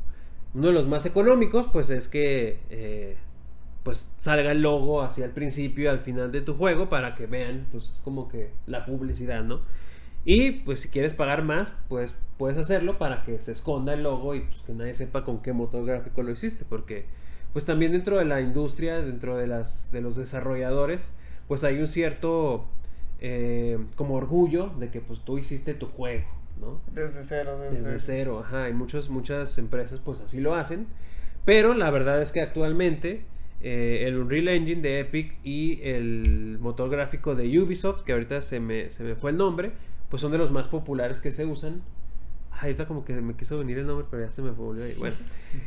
Speaker 1: Uno de los más económicos, pues es que pues salga el logo hacia el principio y al final de tu juego para que vean, pues es como que la publicidad, ¿no? Y pues si quieres pagar más, pues puedes hacerlo para que se esconda el logo y pues que nadie sepa con qué motor gráfico lo hiciste, porque pues también dentro de la industria, dentro de las de los desarrolladores, pues hay un cierto eh, como orgullo de que pues tú hiciste tu juego, ¿no?
Speaker 2: Desde cero, desde,
Speaker 1: Desde cero, ajá, y muchas, muchas empresas pues así lo hacen, pero la verdad es que actualmente eh, el Unreal Engine de Epic y el motor gráfico de Ubisoft, que ahorita se me, se me fue el nombre, pues son de los más populares que se usan. Ay, ahorita como que me quiso venir el nombre, pero ya se me volvió ahí. Bueno,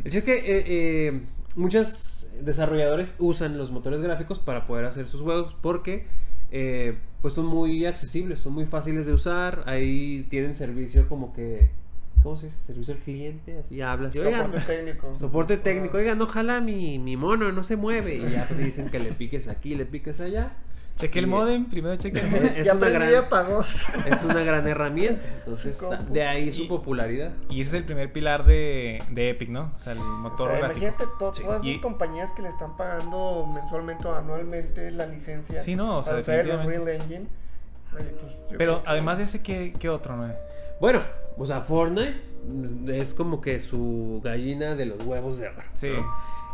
Speaker 1: el chiste es que eh, eh, muchos desarrolladores usan los motores gráficos para poder hacer sus juegos porque pues son muy accesibles, son muy fáciles de usar. Ahí tienen servicio como que, ¿cómo se dice? Servicio al cliente, así hablas. y, "Oigan,
Speaker 2: Soporte técnico.
Speaker 1: Soporte técnico, oiga, no jala mi, mi mono, no se mueve. Y ya te dicen que le piques aquí, le piques allá.
Speaker 4: Cheque el modem, primero cheque el modem.
Speaker 1: Es
Speaker 2: ya
Speaker 1: una gran-. Es una gran herramienta. Entonces, de ahí su
Speaker 4: Y-
Speaker 1: popularidad.
Speaker 4: Y ese es el primer pilar de, de Epic, ¿no? O sea, el
Speaker 2: O
Speaker 4: motor
Speaker 2: sea,
Speaker 4: gráfico.
Speaker 2: imagínate to-
Speaker 1: Sí.
Speaker 2: todas esas compañías que le están pagando mensualmente o anualmente la licencia.
Speaker 4: Sí, no, o sea,
Speaker 2: para usar el
Speaker 4: definitivamente.
Speaker 2: Unreal Engine. Oye, pues,
Speaker 4: Pero
Speaker 2: que-
Speaker 4: además de ese, ¿qué, qué otro, no?
Speaker 1: Bueno, o sea, Fortnite es como que su gallina de los huevos de oro.
Speaker 4: Sí.
Speaker 1: ¿no?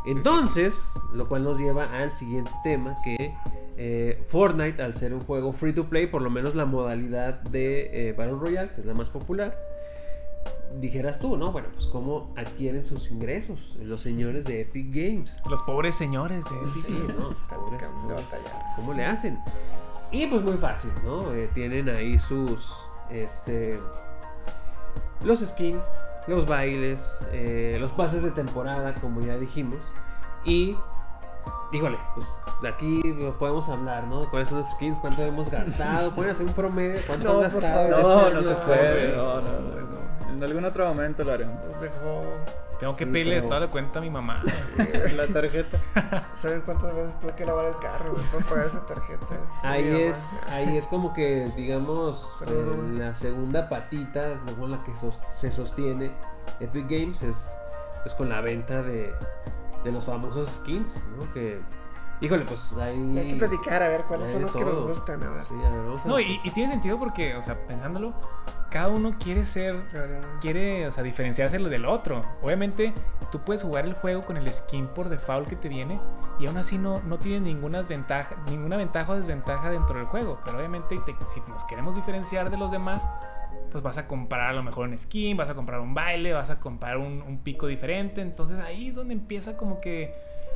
Speaker 1: Entonces, lo cual nos lleva al siguiente tema, que eh, Fortnite, al ser un juego free to play, por lo menos la modalidad de eh, Battle Royale, que es la más popular, dijeras tú, ¿no? Bueno, pues cómo adquieren sus ingresos los señores de Epic Games.
Speaker 4: Los pobres señores de Epic.
Speaker 1: Sí, ¿no?
Speaker 2: Está
Speaker 1: Pobres,
Speaker 2: batallar.
Speaker 1: ¿Cómo le hacen? Y pues muy fácil, ¿no? Eh, tienen ahí sus, este, los skins, los bailes, eh, los pases de temporada, como ya dijimos. Y, híjole, pues de aquí podemos hablar, ¿no? ¿Cuáles son los skins? ¿Cuánto hemos gastado? ¿Pueden hacer un promedio? ¿Cuánto
Speaker 2: No,
Speaker 1: han gastado?
Speaker 2: favor.
Speaker 3: No,
Speaker 1: este
Speaker 3: no se puede. no, no, no. En algún otro momento lo haremos.
Speaker 2: Nos dejó.
Speaker 4: Tengo que
Speaker 1: Sí,
Speaker 4: pedirle
Speaker 1: pero-
Speaker 4: estado de cuenta a mi mamá.
Speaker 3: La tarjeta.
Speaker 2: ¿Saben cuántas veces tuve que lavar el carro para pagar esa tarjeta?
Speaker 1: Ahí es, ahí es como que, digamos, eh, la segunda patita con la que sos- se sostiene Epic Games es pues con la venta de, de los famosos skins, ¿no? Que, híjole, pues ahí...
Speaker 2: Hay que platicar a ver cuáles
Speaker 1: hay
Speaker 2: son los que nos gustan. A ver.
Speaker 1: Sí, a ver, vamos a
Speaker 4: No, y, y tiene sentido porque, o sea, pensándolo, cada uno quiere ser
Speaker 2: Claro.
Speaker 4: quiere, o sea, diferenciarse lo del otro. Obviamente, tú puedes jugar el juego con el skin por default que te viene y aún así no, no tienes ninguna desventaja, ninguna ventaja o desventaja dentro del juego. Pero obviamente, te- si nos queremos diferenciar de los demás, pues vas a comprar a lo mejor un skin, vas a comprar un baile, vas a comprar un, un pico diferente. Entonces ahí es donde empieza como que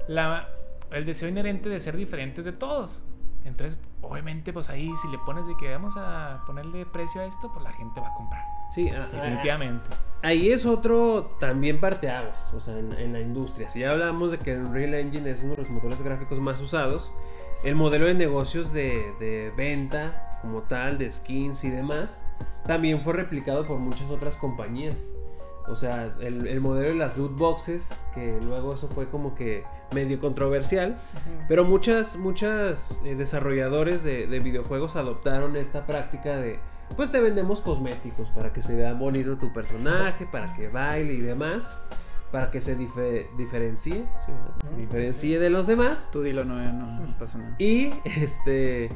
Speaker 4: la, el deseo inherente de ser diferentes de todos. Entonces, obviamente, pues ahí si le pones de que vamos a ponerle precio a esto, pues la gente va a comprar.
Speaker 1: Sí,
Speaker 4: Definitivamente.
Speaker 1: Ahí es otro también parteaguas, o sea, en, en la industria. Si ya hablamos de que el Unreal Engine es uno de los motores gráficos más usados, el modelo de negocios de, de venta como tal, de skins y demás, también fue replicado por muchas otras compañías. O sea, el, el modelo de las loot boxes, que luego eso fue como que medio controversial, pero muchas, muchas eh, desarrolladores de, de videojuegos adoptaron esta práctica de, pues te vendemos cosméticos para que se vea bonito tu personaje, para que baile y demás, para que se dife- diferencie. Se diferencie de los demás.
Speaker 3: Tú dilo, no, no, no pasa nada.
Speaker 1: Y este.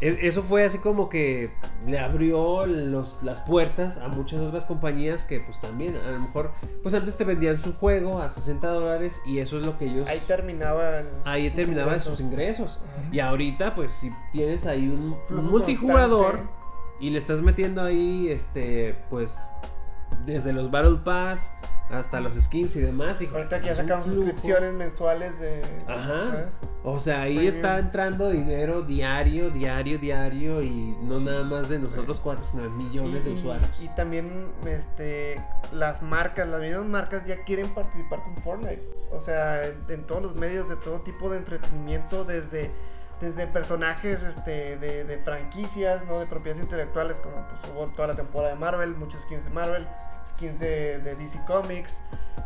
Speaker 1: E- Eso fue así como que le abrió los- las puertas a muchas otras compañías que pues también a lo mejor pues antes te vendían su juego a 60 dólares y eso es lo que ellos
Speaker 2: Ahí terminaba el-
Speaker 1: ahí
Speaker 2: sus
Speaker 1: terminaban
Speaker 2: ingresos.
Speaker 1: sus ingresos.
Speaker 2: Ajá.
Speaker 1: Y ahorita, pues, si tienes ahí un, multijugador
Speaker 2: constante.
Speaker 1: y le estás metiendo ahí, este, pues, desde los Battle Pass hasta los skins y demás. Y
Speaker 2: Ahorita ya
Speaker 1: flujo.
Speaker 2: suscripciones mensuales de.
Speaker 1: Ajá.
Speaker 2: ¿sabes?
Speaker 1: O sea, ahí
Speaker 2: Premium.
Speaker 1: está entrando dinero diario, diario, diario. Y no nada más de nosotros cuatro, sino de millones de usuarios.
Speaker 2: Y también este, las marcas, las mismas marcas ya quieren participar con Fortnite. O sea, en, en todos los medios de todo tipo de entretenimiento, desde, desde personajes este, de, de franquicias, ¿no? de propiedades intelectuales, como pues, hubo toda la temporada de Marvel, muchos skins de Marvel, skins de, de DC Comics,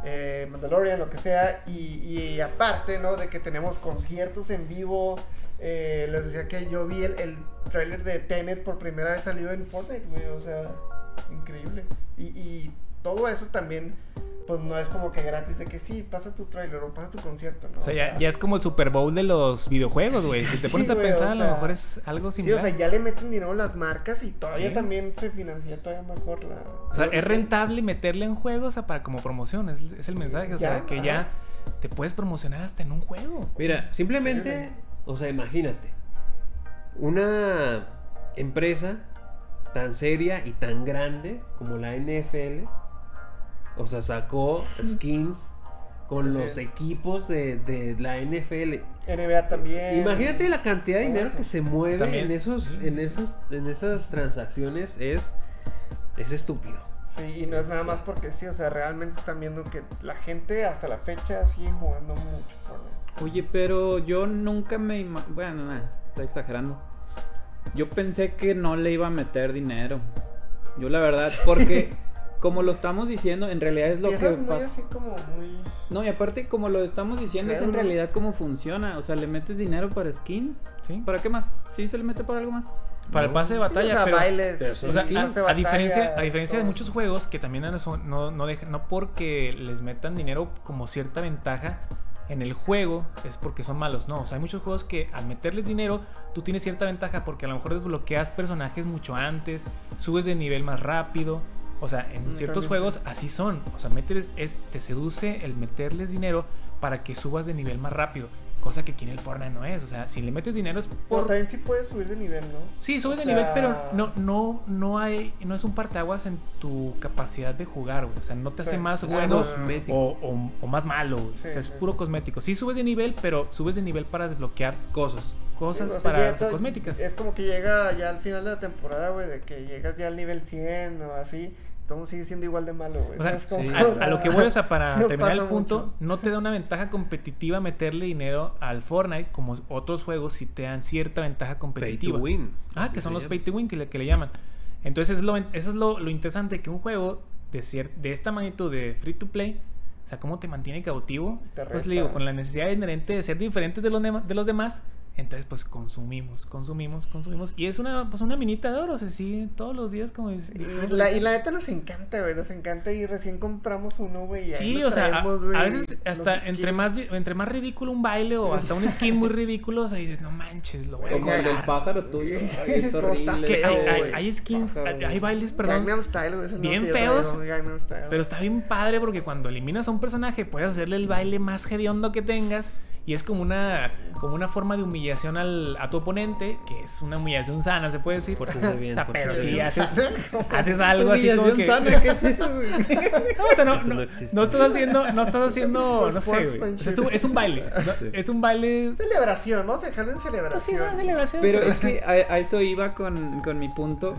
Speaker 2: eh, Mandalorian, lo que sea. Y, aparte, ¿no? De que tenemos conciertos en vivo. eh, les decía que yo vi el, el de Tenet por primera vez salido en Fortnite, güey. O sea, increíble. Y todo eso también, pues no es como que gratis de que sí, pasa tu tráiler o pasa tu concierto, ¿no?
Speaker 4: O sea, ya, ya es como el Super Bowl de los videojuegos, güey. Si te
Speaker 2: Sí,
Speaker 4: pones a pensar,
Speaker 2: o
Speaker 4: a lo mejor es algo
Speaker 2: Sí, o
Speaker 4: similar.
Speaker 2: sea, ya le meten dinero a las marcas y todavía
Speaker 4: Sí.
Speaker 2: también se financia todavía mejor la...
Speaker 4: O sea, es rentable meterle en juegos o sea, para como promoción, es, es el mensaje. O sea,
Speaker 2: Ya,
Speaker 4: que
Speaker 2: ajá.
Speaker 4: ya te puedes promocionar hasta en un juego.
Speaker 1: Mira, simplemente, o sea, imagínate, una empresa tan seria y tan grande como la NFL, o sea, sacó skins con los equipos de, de la NFL.
Speaker 2: NBA también.
Speaker 1: Imagínate la cantidad de dinero
Speaker 2: eso.
Speaker 1: que se mueve
Speaker 4: También,
Speaker 1: en esos,
Speaker 4: sí,
Speaker 1: en
Speaker 4: sí,
Speaker 1: esas, en esas transacciones es, es estúpido.
Speaker 2: Sí, y no es nada más porque sí, o sea, realmente están viendo que la gente hasta la fecha sigue jugando mucho Fortnite.
Speaker 3: Oye, pero yo nunca me ima- Bueno, nada, estoy exagerando. Yo pensé que no le iba a meter dinero. Yo la verdad, porque como lo estamos diciendo, en realidad es lo que pasa.
Speaker 2: así como muy...
Speaker 3: No, y aparte, como lo estamos diciendo, es en realidad cómo funciona. O sea, le metes dinero para skins.
Speaker 4: Sí.
Speaker 3: ¿Para qué más? ¿Sí se le mete para algo más?
Speaker 4: Para el pase de
Speaker 2: Sí,
Speaker 4: batalla,
Speaker 2: o sea,
Speaker 4: pero...
Speaker 2: bailes,
Speaker 1: pero son
Speaker 4: O sea,
Speaker 2: skins de
Speaker 4: a, a diferencia,
Speaker 2: batalla,
Speaker 4: a diferencia de muchos juegos que también no, no, no, dejan- no porque les metan dinero como cierta ventaja en el juego es porque son malos, no. O sea, hay muchos juegos que al meterles dinero tú tienes cierta ventaja porque a lo mejor desbloqueas personajes mucho antes, subes de nivel más rápido. O sea, en
Speaker 2: Mm,
Speaker 4: ciertos juegos así son. O sea, meterles, es, te seduce el meterles dinero para que subas de nivel más rápido. Cosa que aquí en el Fortnite no es. O sea, si le metes dinero es
Speaker 2: Pero
Speaker 4: por
Speaker 2: también sí puedes subir de nivel, ¿no?
Speaker 4: Sí, subes de nivel, pero no, no, no hay, no es un parteaguas en tu capacidad de jugar, güey. O sea, no te hace
Speaker 2: Sí.
Speaker 4: más bueno o, o- o más malo, güey.
Speaker 2: Sí,
Speaker 4: o sea, es
Speaker 2: sí,
Speaker 4: puro
Speaker 2: sí.
Speaker 4: cosmético. Sí subes de nivel, pero subes de nivel para desbloquear
Speaker 1: Cosas.
Speaker 4: cosas
Speaker 2: Sí, o sea,
Speaker 4: para
Speaker 2: ya
Speaker 4: cosméticas.
Speaker 2: Es como que llega ya al final de la temporada, güey, de que llegas ya al nivel 100 o así. Todo sigue siendo igual de malo, güey.
Speaker 4: O sea, a,
Speaker 2: O sea,
Speaker 4: a lo que voy, o sea, para
Speaker 2: no
Speaker 4: terminar el punto,
Speaker 2: mucho.
Speaker 4: no te da una ventaja competitiva meterle dinero al Fortnite como otros juegos si te dan cierta ventaja
Speaker 1: Pay
Speaker 4: competitiva.
Speaker 1: to win.
Speaker 4: Ah, que son los pay to win que le, que le llaman. Entonces es lo, eso es lo, lo interesante que un juego de, cier- de esta magnitud de free to play, o sea, cómo te mantiene cautivo,
Speaker 2: Te
Speaker 4: pues le digo, con la necesidad inherente de ser diferentes de los, de los demás, entonces pues consumimos, consumimos, consumimos. Y es una, pues una minita de oro, o sea, sí, todos los días como... es-
Speaker 2: Y la, y la neta nos encanta, güey, nos encanta y recién compramos uno, güey.
Speaker 4: Sí, o sea, a, veces hasta entre más, entre más ridículo un baile o hasta un skin muy ridículo, o sea, dices, no manches, lo voy a
Speaker 3: Como el del
Speaker 4: comprar".
Speaker 3: pájaro tuyo. Ay, es horrible.
Speaker 4: que hay, hay-
Speaker 2: güey.
Speaker 4: hay skins,
Speaker 3: Pájaro,
Speaker 4: hay, bailes, perdón,
Speaker 2: Style, el
Speaker 4: bien feos,
Speaker 2: traigo.
Speaker 4: Pero está bien padre porque cuando eliminas a un personaje puedes hacerle el baile más hediondo que tengas y es como una como una forma de humillación al, a tu oponente, que es una humillación sana, se puede decir.
Speaker 1: Bien,
Speaker 4: o sea, pero si haces, haces algo así como que
Speaker 3: sana, ¿qué es eso, güey?
Speaker 4: No, o sea, no, no,
Speaker 1: no existe.
Speaker 4: no estás haciendo, no estás haciendo, no sé, güey.
Speaker 2: sportsmanship.
Speaker 4: O sea, es, un, es un baile. ¿no?
Speaker 1: Sí.
Speaker 4: Es un baile.
Speaker 2: Celebración, vamos a dejarlo en celebración.
Speaker 4: Pues sí, es una celebración.
Speaker 3: Pero es que a, a eso iba con, con mi punto.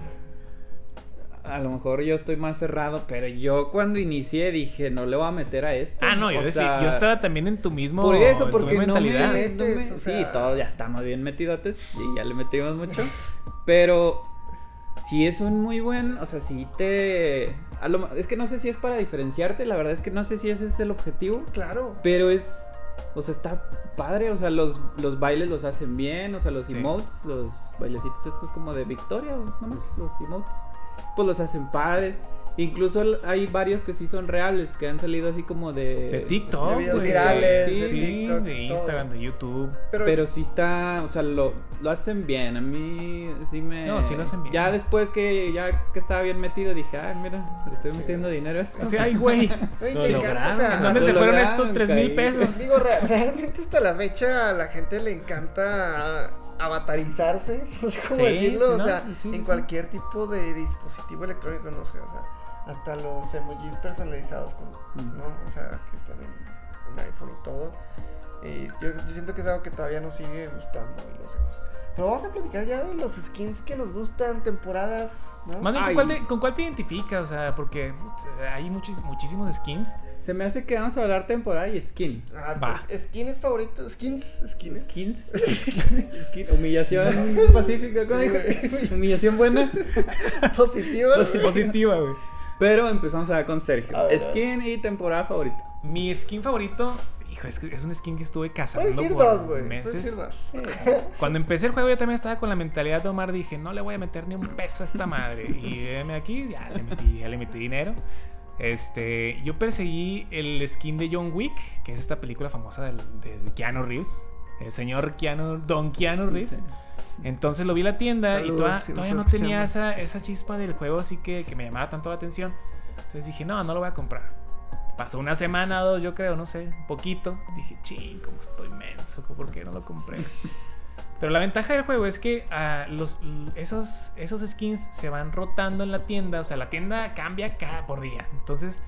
Speaker 3: A lo mejor yo estoy más cerrado, pero yo cuando inicié dije, no le voy a meter a esto.
Speaker 4: Ah, no, yo,
Speaker 3: sea,
Speaker 4: yo estaba también en tu mismo.
Speaker 3: Por eso, porque no me, no Sí, todos ya estamos bien metidotes y ya le metimos mucho. Pero si es un muy buen, o sea, si te... a lo- es que no sé si es para diferenciarte, la verdad es que no sé si ese es el objetivo.
Speaker 2: Claro.
Speaker 3: Pero es. O sea, está padre. O sea, los, los bailes los hacen bien. O sea, los
Speaker 4: Sí.
Speaker 3: emotes, los bailecitos estos como de Victoria, nomás, los emotes. Pues los hacen padres. Incluso hay varios que sí son reales, que han salido así como de.
Speaker 4: De TikTok,
Speaker 2: De videos
Speaker 4: güey.
Speaker 2: virales,
Speaker 3: de
Speaker 4: sí,
Speaker 2: TikToks,
Speaker 4: de
Speaker 2: todo.
Speaker 4: Instagram, de YouTube.
Speaker 2: Pero,
Speaker 3: Pero sí está, o sea, lo, lo hacen bien. A mí sí me.
Speaker 4: No, sí lo hacen bien.
Speaker 3: Ya después que ya que estaba bien metido, dije, ay, mira, le estoy metiendo dinero a esto.
Speaker 4: Ay, güey.
Speaker 1: Lo lograron.
Speaker 2: o sea,
Speaker 4: ¿En dónde
Speaker 3: lo
Speaker 4: se fueron
Speaker 3: lograron,
Speaker 4: estos tres mil pesos?
Speaker 2: Digo, realmente hasta la fecha a la gente le encanta avatarizarse, no sé cómo
Speaker 4: Sí,
Speaker 2: decirlo,
Speaker 4: sí,
Speaker 2: o
Speaker 4: no,
Speaker 2: sea,
Speaker 4: sí, sí,
Speaker 2: en
Speaker 4: sí.
Speaker 2: cualquier tipo de dispositivo electrónico, no sé, o sea, hasta los emojis personalizados, con,
Speaker 3: Mm.
Speaker 2: ¿no? O sea, que están en un iPhone y todo. Y yo, yo siento que es algo que todavía nos sigue gustando y lo hacemos. Pero vamos a platicar ya de los skins que nos gustan, temporadas, ¿no?
Speaker 4: Bien, ¿con cuál, te, ¿con cuál te identificas? O sea, porque put, hay muchos, muchísimos skins.
Speaker 3: Se me hace que vamos a hablar temporada y skin.
Speaker 2: Ah,
Speaker 4: Va.
Speaker 2: pues, skins favoritos, skins, skins.
Speaker 3: Skins. Skin. Humillación pacífica. ¿cómo dijo? Humillación buena.
Speaker 2: Positivas.
Speaker 4: Positiva, güey.
Speaker 3: Pero empezamos a ver con Sergio.
Speaker 2: A ver,
Speaker 3: Skin y temporada favorita.
Speaker 4: Mi skin favorito, hijo, es, que es un skin que estuve cazando por
Speaker 2: dos,
Speaker 4: meses.
Speaker 2: decir dos.
Speaker 4: Cuando empecé el juego yo también estaba con la mentalidad de Omar, dije, no le voy a meter ni un peso a esta madre. Y heme aquí, ya le metí, ya le metí dinero. Este, yo perseguí el skin de John Wick, que es esta película famosa de, Keanu Reeves, el señor Keanu, Don Keanu Reeves.
Speaker 3: Sí.
Speaker 4: Entonces lo vi en la tienda y toda-
Speaker 2: si
Speaker 4: todavía no tenía esa, esa chispa del juego así que, que me llamaba tanto la atención. Entonces dije, no, no lo voy a comprar. Pasó una semana, dos, yo creo, no sé, un poquito. Dije, ching, cómo estoy menso, ¿por qué no lo compré? Pero la ventaja del juego es que ah, los, esos, esos skins se van rotando en la tienda. O sea, la tienda cambia cada por día. Entonces,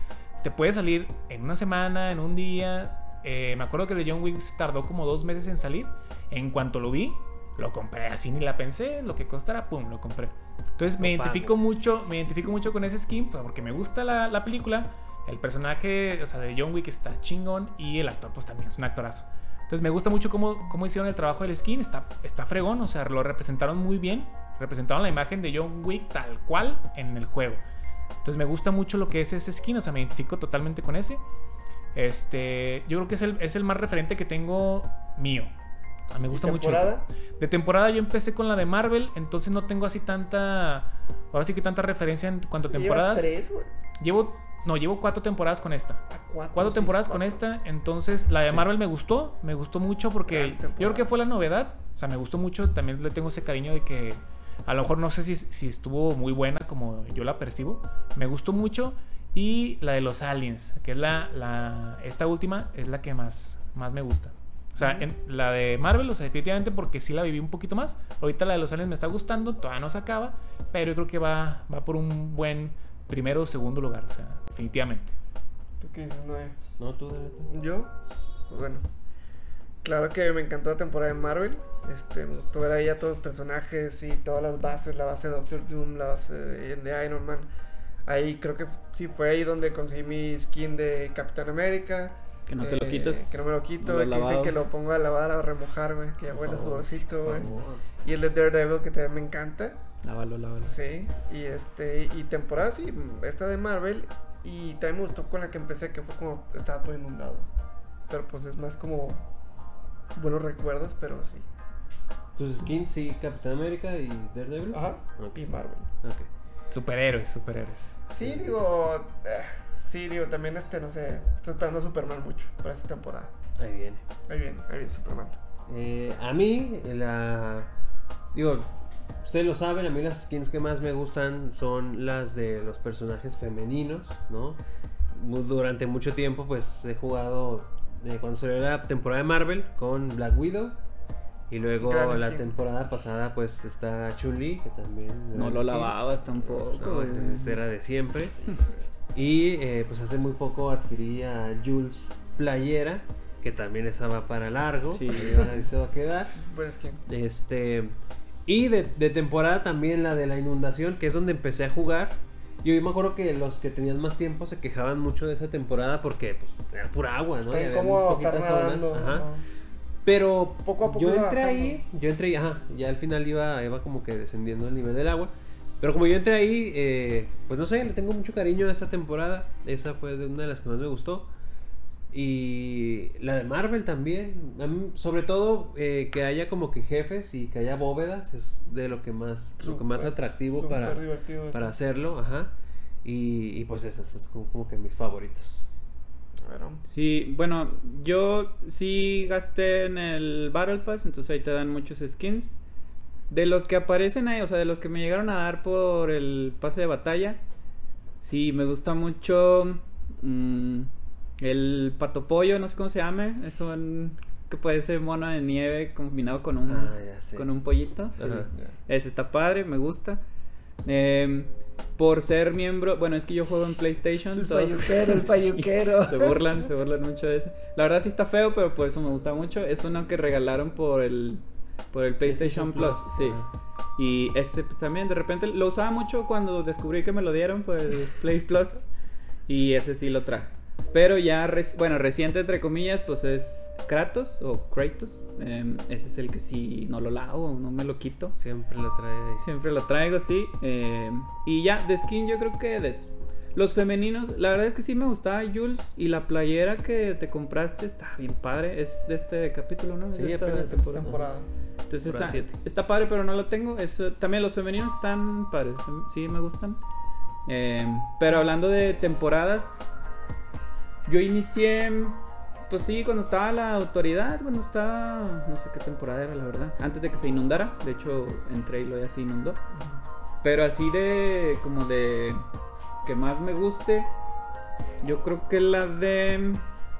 Speaker 4: te puede salir en una semana, en un día. Eh, me acuerdo que el de John Wick se tardó como dos meses en salir. En cuanto lo vi, lo compré así, ni la pensé. Lo que costara, pum, lo compré. Entonces, me identifico mucho, me identifico mucho con ese skin pues, porque me gusta la, la película. El personaje, o sea, de John Wick está chingón y el actor, pues también es un actorazo. Entonces me gusta mucho cómo, cómo hicieron el trabajo del skin. Está, está fregón, o sea, lo representaron muy bien. Representaron la imagen de John Wick tal cual en el juego. Entonces me gusta mucho lo que es ese skin, o sea, me identifico totalmente con ese. Este, yo creo que es el, es el más referente que tengo mío. O sea, me gusta mucho eso. De temporada yo empecé con la de Marvel, entonces no tengo así tanta. Ahora sí que tanta referencia en cuanto a
Speaker 2: Llevas
Speaker 4: temporadas.
Speaker 2: tres.
Speaker 4: Llevo. No, llevo cuatro temporadas con esta.
Speaker 2: Ah, cuatro.
Speaker 4: Cuatro
Speaker 2: sí,
Speaker 4: temporadas con esta, entonces la de Marvel me gustó, me gustó mucho porque yo creo que fue la novedad, o sea, me gustó mucho, también le tengo ese cariño de que a lo mejor no sé si, si estuvo muy buena como yo la percibo, me gustó mucho y la de los aliens, que es la, la esta última es la que más, más me gusta. O sea, en, la de Marvel, o sea, definitivamente porque sí la viví un poquito más. Ahorita la de los aliens me está gustando, todavía no se acaba, pero yo creo que va, va por un buen primero o segundo lugar, o sea, definitivamente.
Speaker 2: ¿Tú qué dices, Noé?
Speaker 1: No, tú, tú.
Speaker 2: Yo, pues bueno. Claro que me encantó la temporada de Marvel. Este, me gustó ver ahí a todos los personajes y todas las bases, la base de Doctor Doom, la base de, de Iron Man. Ahí creo que sí fue ahí donde conseguí mi skin de Capitán América.
Speaker 3: Que no te lo
Speaker 2: Eh,
Speaker 3: quites.
Speaker 2: Que no me lo quito,
Speaker 3: No lo
Speaker 2: que dicen que lo pongo a lavar, a remojar, güey. Que ya huele a sudorcito, güey. Y el de Daredevil que también me encanta.
Speaker 3: Lávalo, lávalo.
Speaker 2: Sí, y este, y temporada sí, esta de Marvel, y también me gustó con la que empecé, que fue como estaba todo inundado. Pero pues es más como buenos recuerdos, pero sí.
Speaker 1: Tus skins, sí, Capitán América y Daredevil.
Speaker 2: Ajá.
Speaker 1: Ok.
Speaker 2: Y Marvel.
Speaker 1: Ok.
Speaker 4: Superhéroes, superhéroes.
Speaker 2: Sí, digo, eh, sí, digo, también este, no sé, estoy esperando a Superman mucho para esta temporada.
Speaker 1: Ahí viene.
Speaker 2: Ahí viene, ahí viene Superman.
Speaker 1: Eh, a mí, la. Digo, ustedes lo saben, a mí las skins que más me gustan son las de los personajes femeninos, ¿no? Durante mucho tiempo, pues he jugado. eh, cuando salió la temporada de Marvel con Black Widow. Y luego
Speaker 2: Gran
Speaker 1: la
Speaker 2: skin.
Speaker 1: temporada pasada, pues está Chun-Li, que también.
Speaker 3: No lo
Speaker 1: skin.
Speaker 3: lavabas tampoco.
Speaker 1: No, era de siempre. Y eh, pues hace muy poco adquirí a Jules Playera, que también esa va para largo.
Speaker 3: Sí.
Speaker 1: Se va a quedar.
Speaker 2: Buen skin.
Speaker 1: Este. Y de, de temporada también la de la inundación, que es donde empecé a jugar. Yo me acuerdo que los que tenían más tiempo se quejaban mucho de esa temporada porque pues, era pura agua, ¿no?
Speaker 2: Está incómodo estar
Speaker 1: poquitas zonas,
Speaker 2: nadando.
Speaker 1: ajá. Pero
Speaker 2: Poco a poco
Speaker 1: yo entré
Speaker 2: bajando.
Speaker 1: ahí, yo entré ajá, ya al final iba, iba como que descendiendo el nivel del agua. Pero como yo entré ahí, eh, pues no sé, le tengo mucho cariño a esa temporada. Esa fue de una de las que más me gustó. Y la de Marvel también. A mí, sobre todo eh, que haya como que jefes y que haya bóvedas es de lo que más, lo que más atractivo para, para
Speaker 2: eso.
Speaker 1: hacerlo, ajá. Y, y pues esos es como, como que mis favoritos.
Speaker 2: Bueno,
Speaker 3: Sí, bueno, yo sí gasté en el Battle Pass, entonces ahí te dan muchos skins. De los que aparecen ahí, o sea, de los que me llegaron a dar por el pase de batalla, sí, me gusta mucho mm, el pato pollo, no sé cómo se llame, es un que puede ser mono de nieve combinado con un,
Speaker 1: Ah,
Speaker 3: con un pollito. sí. Ese está padre, me gusta. Em, por ser miembro, bueno, es que yo juego en PlayStation.
Speaker 2: El
Speaker 3: todos-
Speaker 2: payuquero, el payuquero.
Speaker 3: se burlan, se burlan mucho de eso. La verdad sí está feo, pero por eso me gusta mucho. Es uno que regalaron por el por el PlayStation, Plus, sí. Y este también de repente lo usaba mucho cuando descubrí que me lo dieron por el Play Plus y ese sí lo traje. Pero ya, reci- bueno, reciente entre comillas, pues es Kratos o Kratos. Em, ese es el que sí no lo lavo, no me lo quito.
Speaker 1: Siempre lo trae ahí.
Speaker 3: Siempre lo traigo, sí. eh, y ya, de skin yo creo que de eso. Los femeninos, la verdad es que sí me gustaba Jules. Y la playera que te compraste está bien padre. Es de este capítulo, ¿no? Es
Speaker 1: Sí,
Speaker 3: de esta temporada.
Speaker 2: Temporada.
Speaker 3: Entonces
Speaker 1: Temporada
Speaker 3: está, está padre, pero no lo tengo. Es, eh, también los femeninos están padres. Sí, me gustan. Eh, pero hablando de temporadas, yo inicié. Pues sí, cuando estaba la autoridad, cuando estaba. No sé qué temporada era, la verdad. Antes de que se inundara. De hecho, entré y lo ya se inundó. Pero así de. Como de. Que más me guste. Yo creo que la de.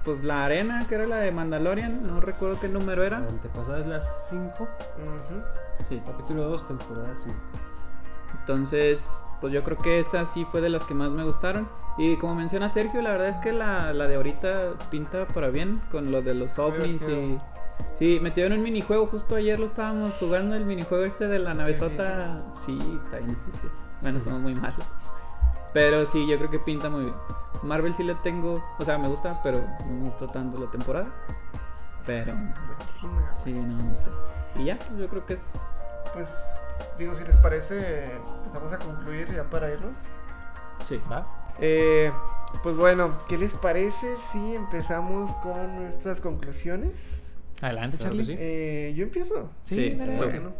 Speaker 3: Pues la arena, que era la de Mandalorian. No recuerdo qué número era.
Speaker 1: Antepasada es las 5.
Speaker 2: Ujú.
Speaker 3: Sí.
Speaker 1: Capítulo 2, temporada 5.
Speaker 3: Entonces, pues yo creo que esa sí fue de las que más me gustaron. Y como menciona Sergio, la verdad es que la, la de ahorita pinta para bien con lo de los ovnis y... Sí, metieron un minijuego, justo ayer lo estábamos jugando, el minijuego este de la navezota. Sí, está bien difícil. Bueno, somos muy malos. Pero sí, yo creo que pinta muy bien. Marvel sí le tengo, o sea, me gusta, pero no me gustó tanto la temporada. Pero sí, no, no sé. Y ya, yo creo que es...
Speaker 2: Pues, digo, si les parece, empezamos a concluir ya para irnos.
Speaker 3: Sí.
Speaker 4: ¿Va?
Speaker 2: Eh, pues bueno, ¿qué les parece si empezamos con nuestras conclusiones?
Speaker 4: Adelante, Charlie.
Speaker 1: sí.
Speaker 2: Eh, yo empiezo.
Speaker 4: Sí,
Speaker 3: Sí,
Speaker 4: dale.
Speaker 2: Bueno,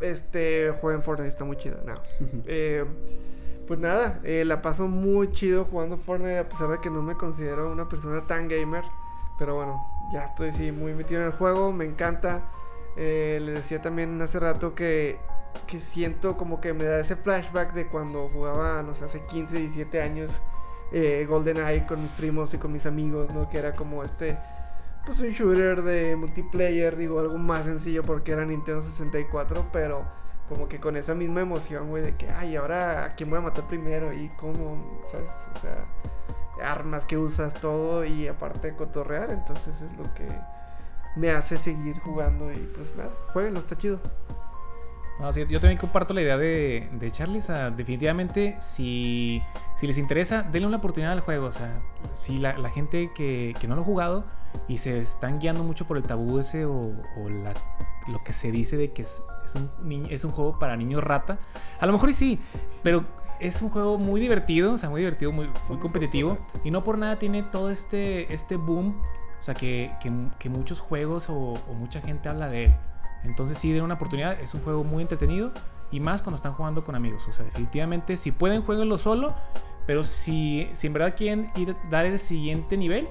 Speaker 2: este juego en Fortnite está muy chido. No. Eh, pues nada, eh, la paso muy chido jugando Fortnite a pesar de que no me considero una persona tan gamer. Pero bueno, ya estoy sí, muy metido en el juego, me encanta. Eh, les decía también hace rato que, que siento como que me da ese flashback de cuando jugaba, no sé, hace 15, 17 años eh, GoldenEye con mis primos y con mis amigos, ¿no? Que era como este, pues un shooter de multiplayer, digo, algo más sencillo porque era Nintendo 64, pero como que con esa misma emoción, güey, de que, ay, ahora a quién voy a matar primero y cómo, ¿sabes? O sea, armas que usas, todo y aparte cotorrear, entonces es lo que me hace seguir jugando y pues nada, jueguenlo, está chido.
Speaker 4: No, sí, yo también comparto la idea de, de sea, definitivamente, si, si les interesa, denle una oportunidad al juego. O sea, si la, la gente que, que no lo ha jugado y se están guiando mucho por el tabú ese o, o la- lo que se dice de que es, es un, es un juego para niños rata, a lo mejor y sí, pero es un juego muy divertido, o sea, muy divertido, muy, muy competitivo. Y no por nada tiene todo este, este boom. O sea, que, que- que muchos juegos o, o mucha gente habla de él. Entonces sí, den una oportunidad. Es un juego muy entretenido. Y más cuando están jugando con amigos. O sea, definitivamente, si pueden, jueguenlo solo. Pero si, si en verdad quieren ir dar el siguiente nivel,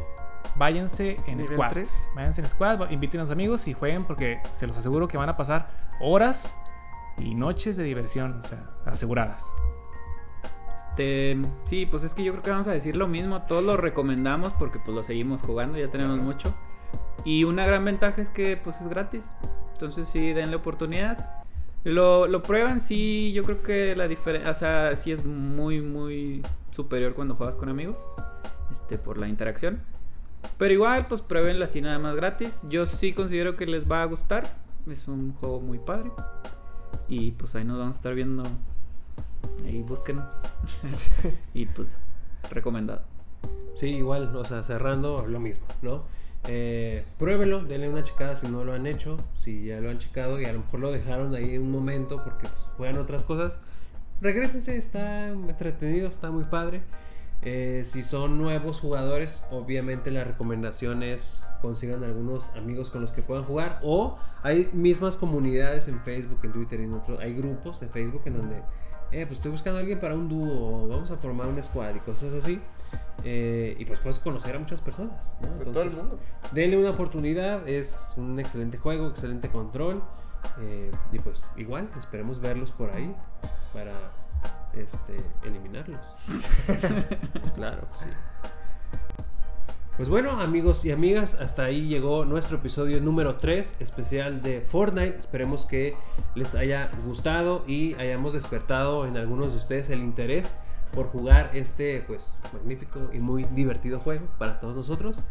Speaker 4: váyanse en
Speaker 2: ¿Nivel
Speaker 4: squads. Váyanse en squad, inviten a los amigos y jueguen porque se los aseguro que van a pasar horas y noches de diversión. O sea, aseguradas.
Speaker 3: Este, sí, pues es que yo creo que vamos a decir lo mismo. Todos lo recomendamos porque pues lo seguimos jugando, ya tenemos mucho. Y una gran ventaja es que pues es gratis. Entonces sí, denle oportunidad. Lo, lo prueban, sí, yo creo que la diferencia, o sea, sí es muy, muy superior cuando juegas con amigos. Este, por la interacción. Pero igual, pues pruébenla así nada más gratis. Yo sí considero que les va a gustar. Es un juego muy padre. Y pues ahí nos vamos a estar viendo. Ahí búsquenos. y pues, recomendado.
Speaker 1: Sí, igual, o sea, cerrando lo mismo, ¿no? Eh, pruébenlo, denle una checada si no lo han hecho, si ya lo han checado y a lo mejor lo dejaron ahí un momento porque pues, juegan otras cosas. Regrésense, está entretenido, está muy padre. Eh, si son nuevos jugadores, obviamente la recomendación es consigan algunos amigos con los que puedan jugar o hay mismas comunidades en Facebook, en Twitter y en otros, hay grupos de Facebook en donde, eh, pues estoy buscando a alguien para un dúo, vamos a formar un squad y cosas así. Eh, y pues puedes conocer a muchas personas. ¿no?
Speaker 2: De todo el
Speaker 1: Entonces,
Speaker 2: mundo.
Speaker 1: Denle una oportunidad, es un excelente juego, excelente control. eh, y pues igual, esperemos verlos por ahí para este, eliminarlos. claro que sí. Pues bueno, amigos y amigas, hasta ahí llegó nuestro episodio número 3, especial de Fortnite. Esperemos que les haya gustado y hayamos despertado en algunos de ustedes el interés por jugar este pues magnífico y muy divertido juego para todos nosotros.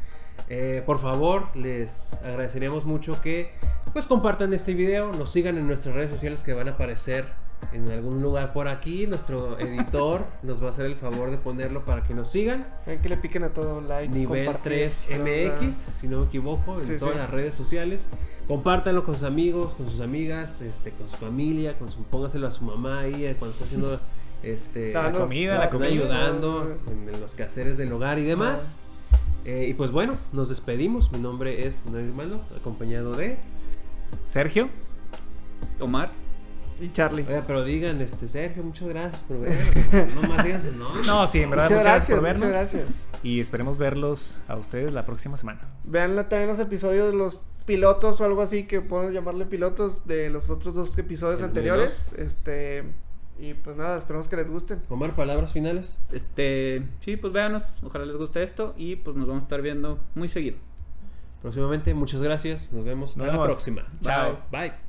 Speaker 1: Eh, por favor, les agradeceríamos mucho que pues compartan este video, nos sigan en nuestras redes sociales que van a aparecer en algún lugar por aquí. Nuestro editor nos va a hacer el favor de ponerlo para que nos sigan.
Speaker 2: Ven que le piquen a todo like.
Speaker 1: Nivel
Speaker 2: compartir,
Speaker 1: 3
Speaker 2: bla, bla.
Speaker 1: MX, si no me equivoco, en
Speaker 2: Sí,
Speaker 1: todas
Speaker 2: sí.
Speaker 1: las redes sociales. Compártanlo con sus amigos, con sus amigas, este, con su familia, con su, póngaselo a su mamá ahí eh, cuando está haciendo este,
Speaker 2: Ah, no,
Speaker 4: comida, la
Speaker 1: están
Speaker 4: comida.
Speaker 1: ayudando en, en los quehaceres del hogar y demás. Eh, y pues bueno, nos despedimos. Mi nombre es Noel Malo, acompañado de.
Speaker 4: Sergio.
Speaker 3: Omar.
Speaker 2: Y Charlie.
Speaker 1: Oiga, pero digan, este, Sergio, muchas gracias por ver. No más digan sus nombres.
Speaker 4: No, sí, en verdad,
Speaker 2: muchas
Speaker 4: muchas gracias por vernos.
Speaker 2: Muchas gracias.
Speaker 4: Y esperemos verlos a ustedes la próxima semana.
Speaker 2: Vean también los episodios, los pilotos o algo así que podemos llamarle pilotos de los otros dos episodios
Speaker 1: El
Speaker 2: anteriores. Este. Y pues nada, esperemos que les gusten.
Speaker 1: Omar, palabras finales.
Speaker 3: Este, sí, pues véanos. Ojalá les guste esto. Y pues nos vamos a estar viendo muy seguido.
Speaker 1: Próximamente, muchas gracias. Nos vemos
Speaker 4: Nos
Speaker 1: a la próxima.
Speaker 4: Chao.
Speaker 1: Bye.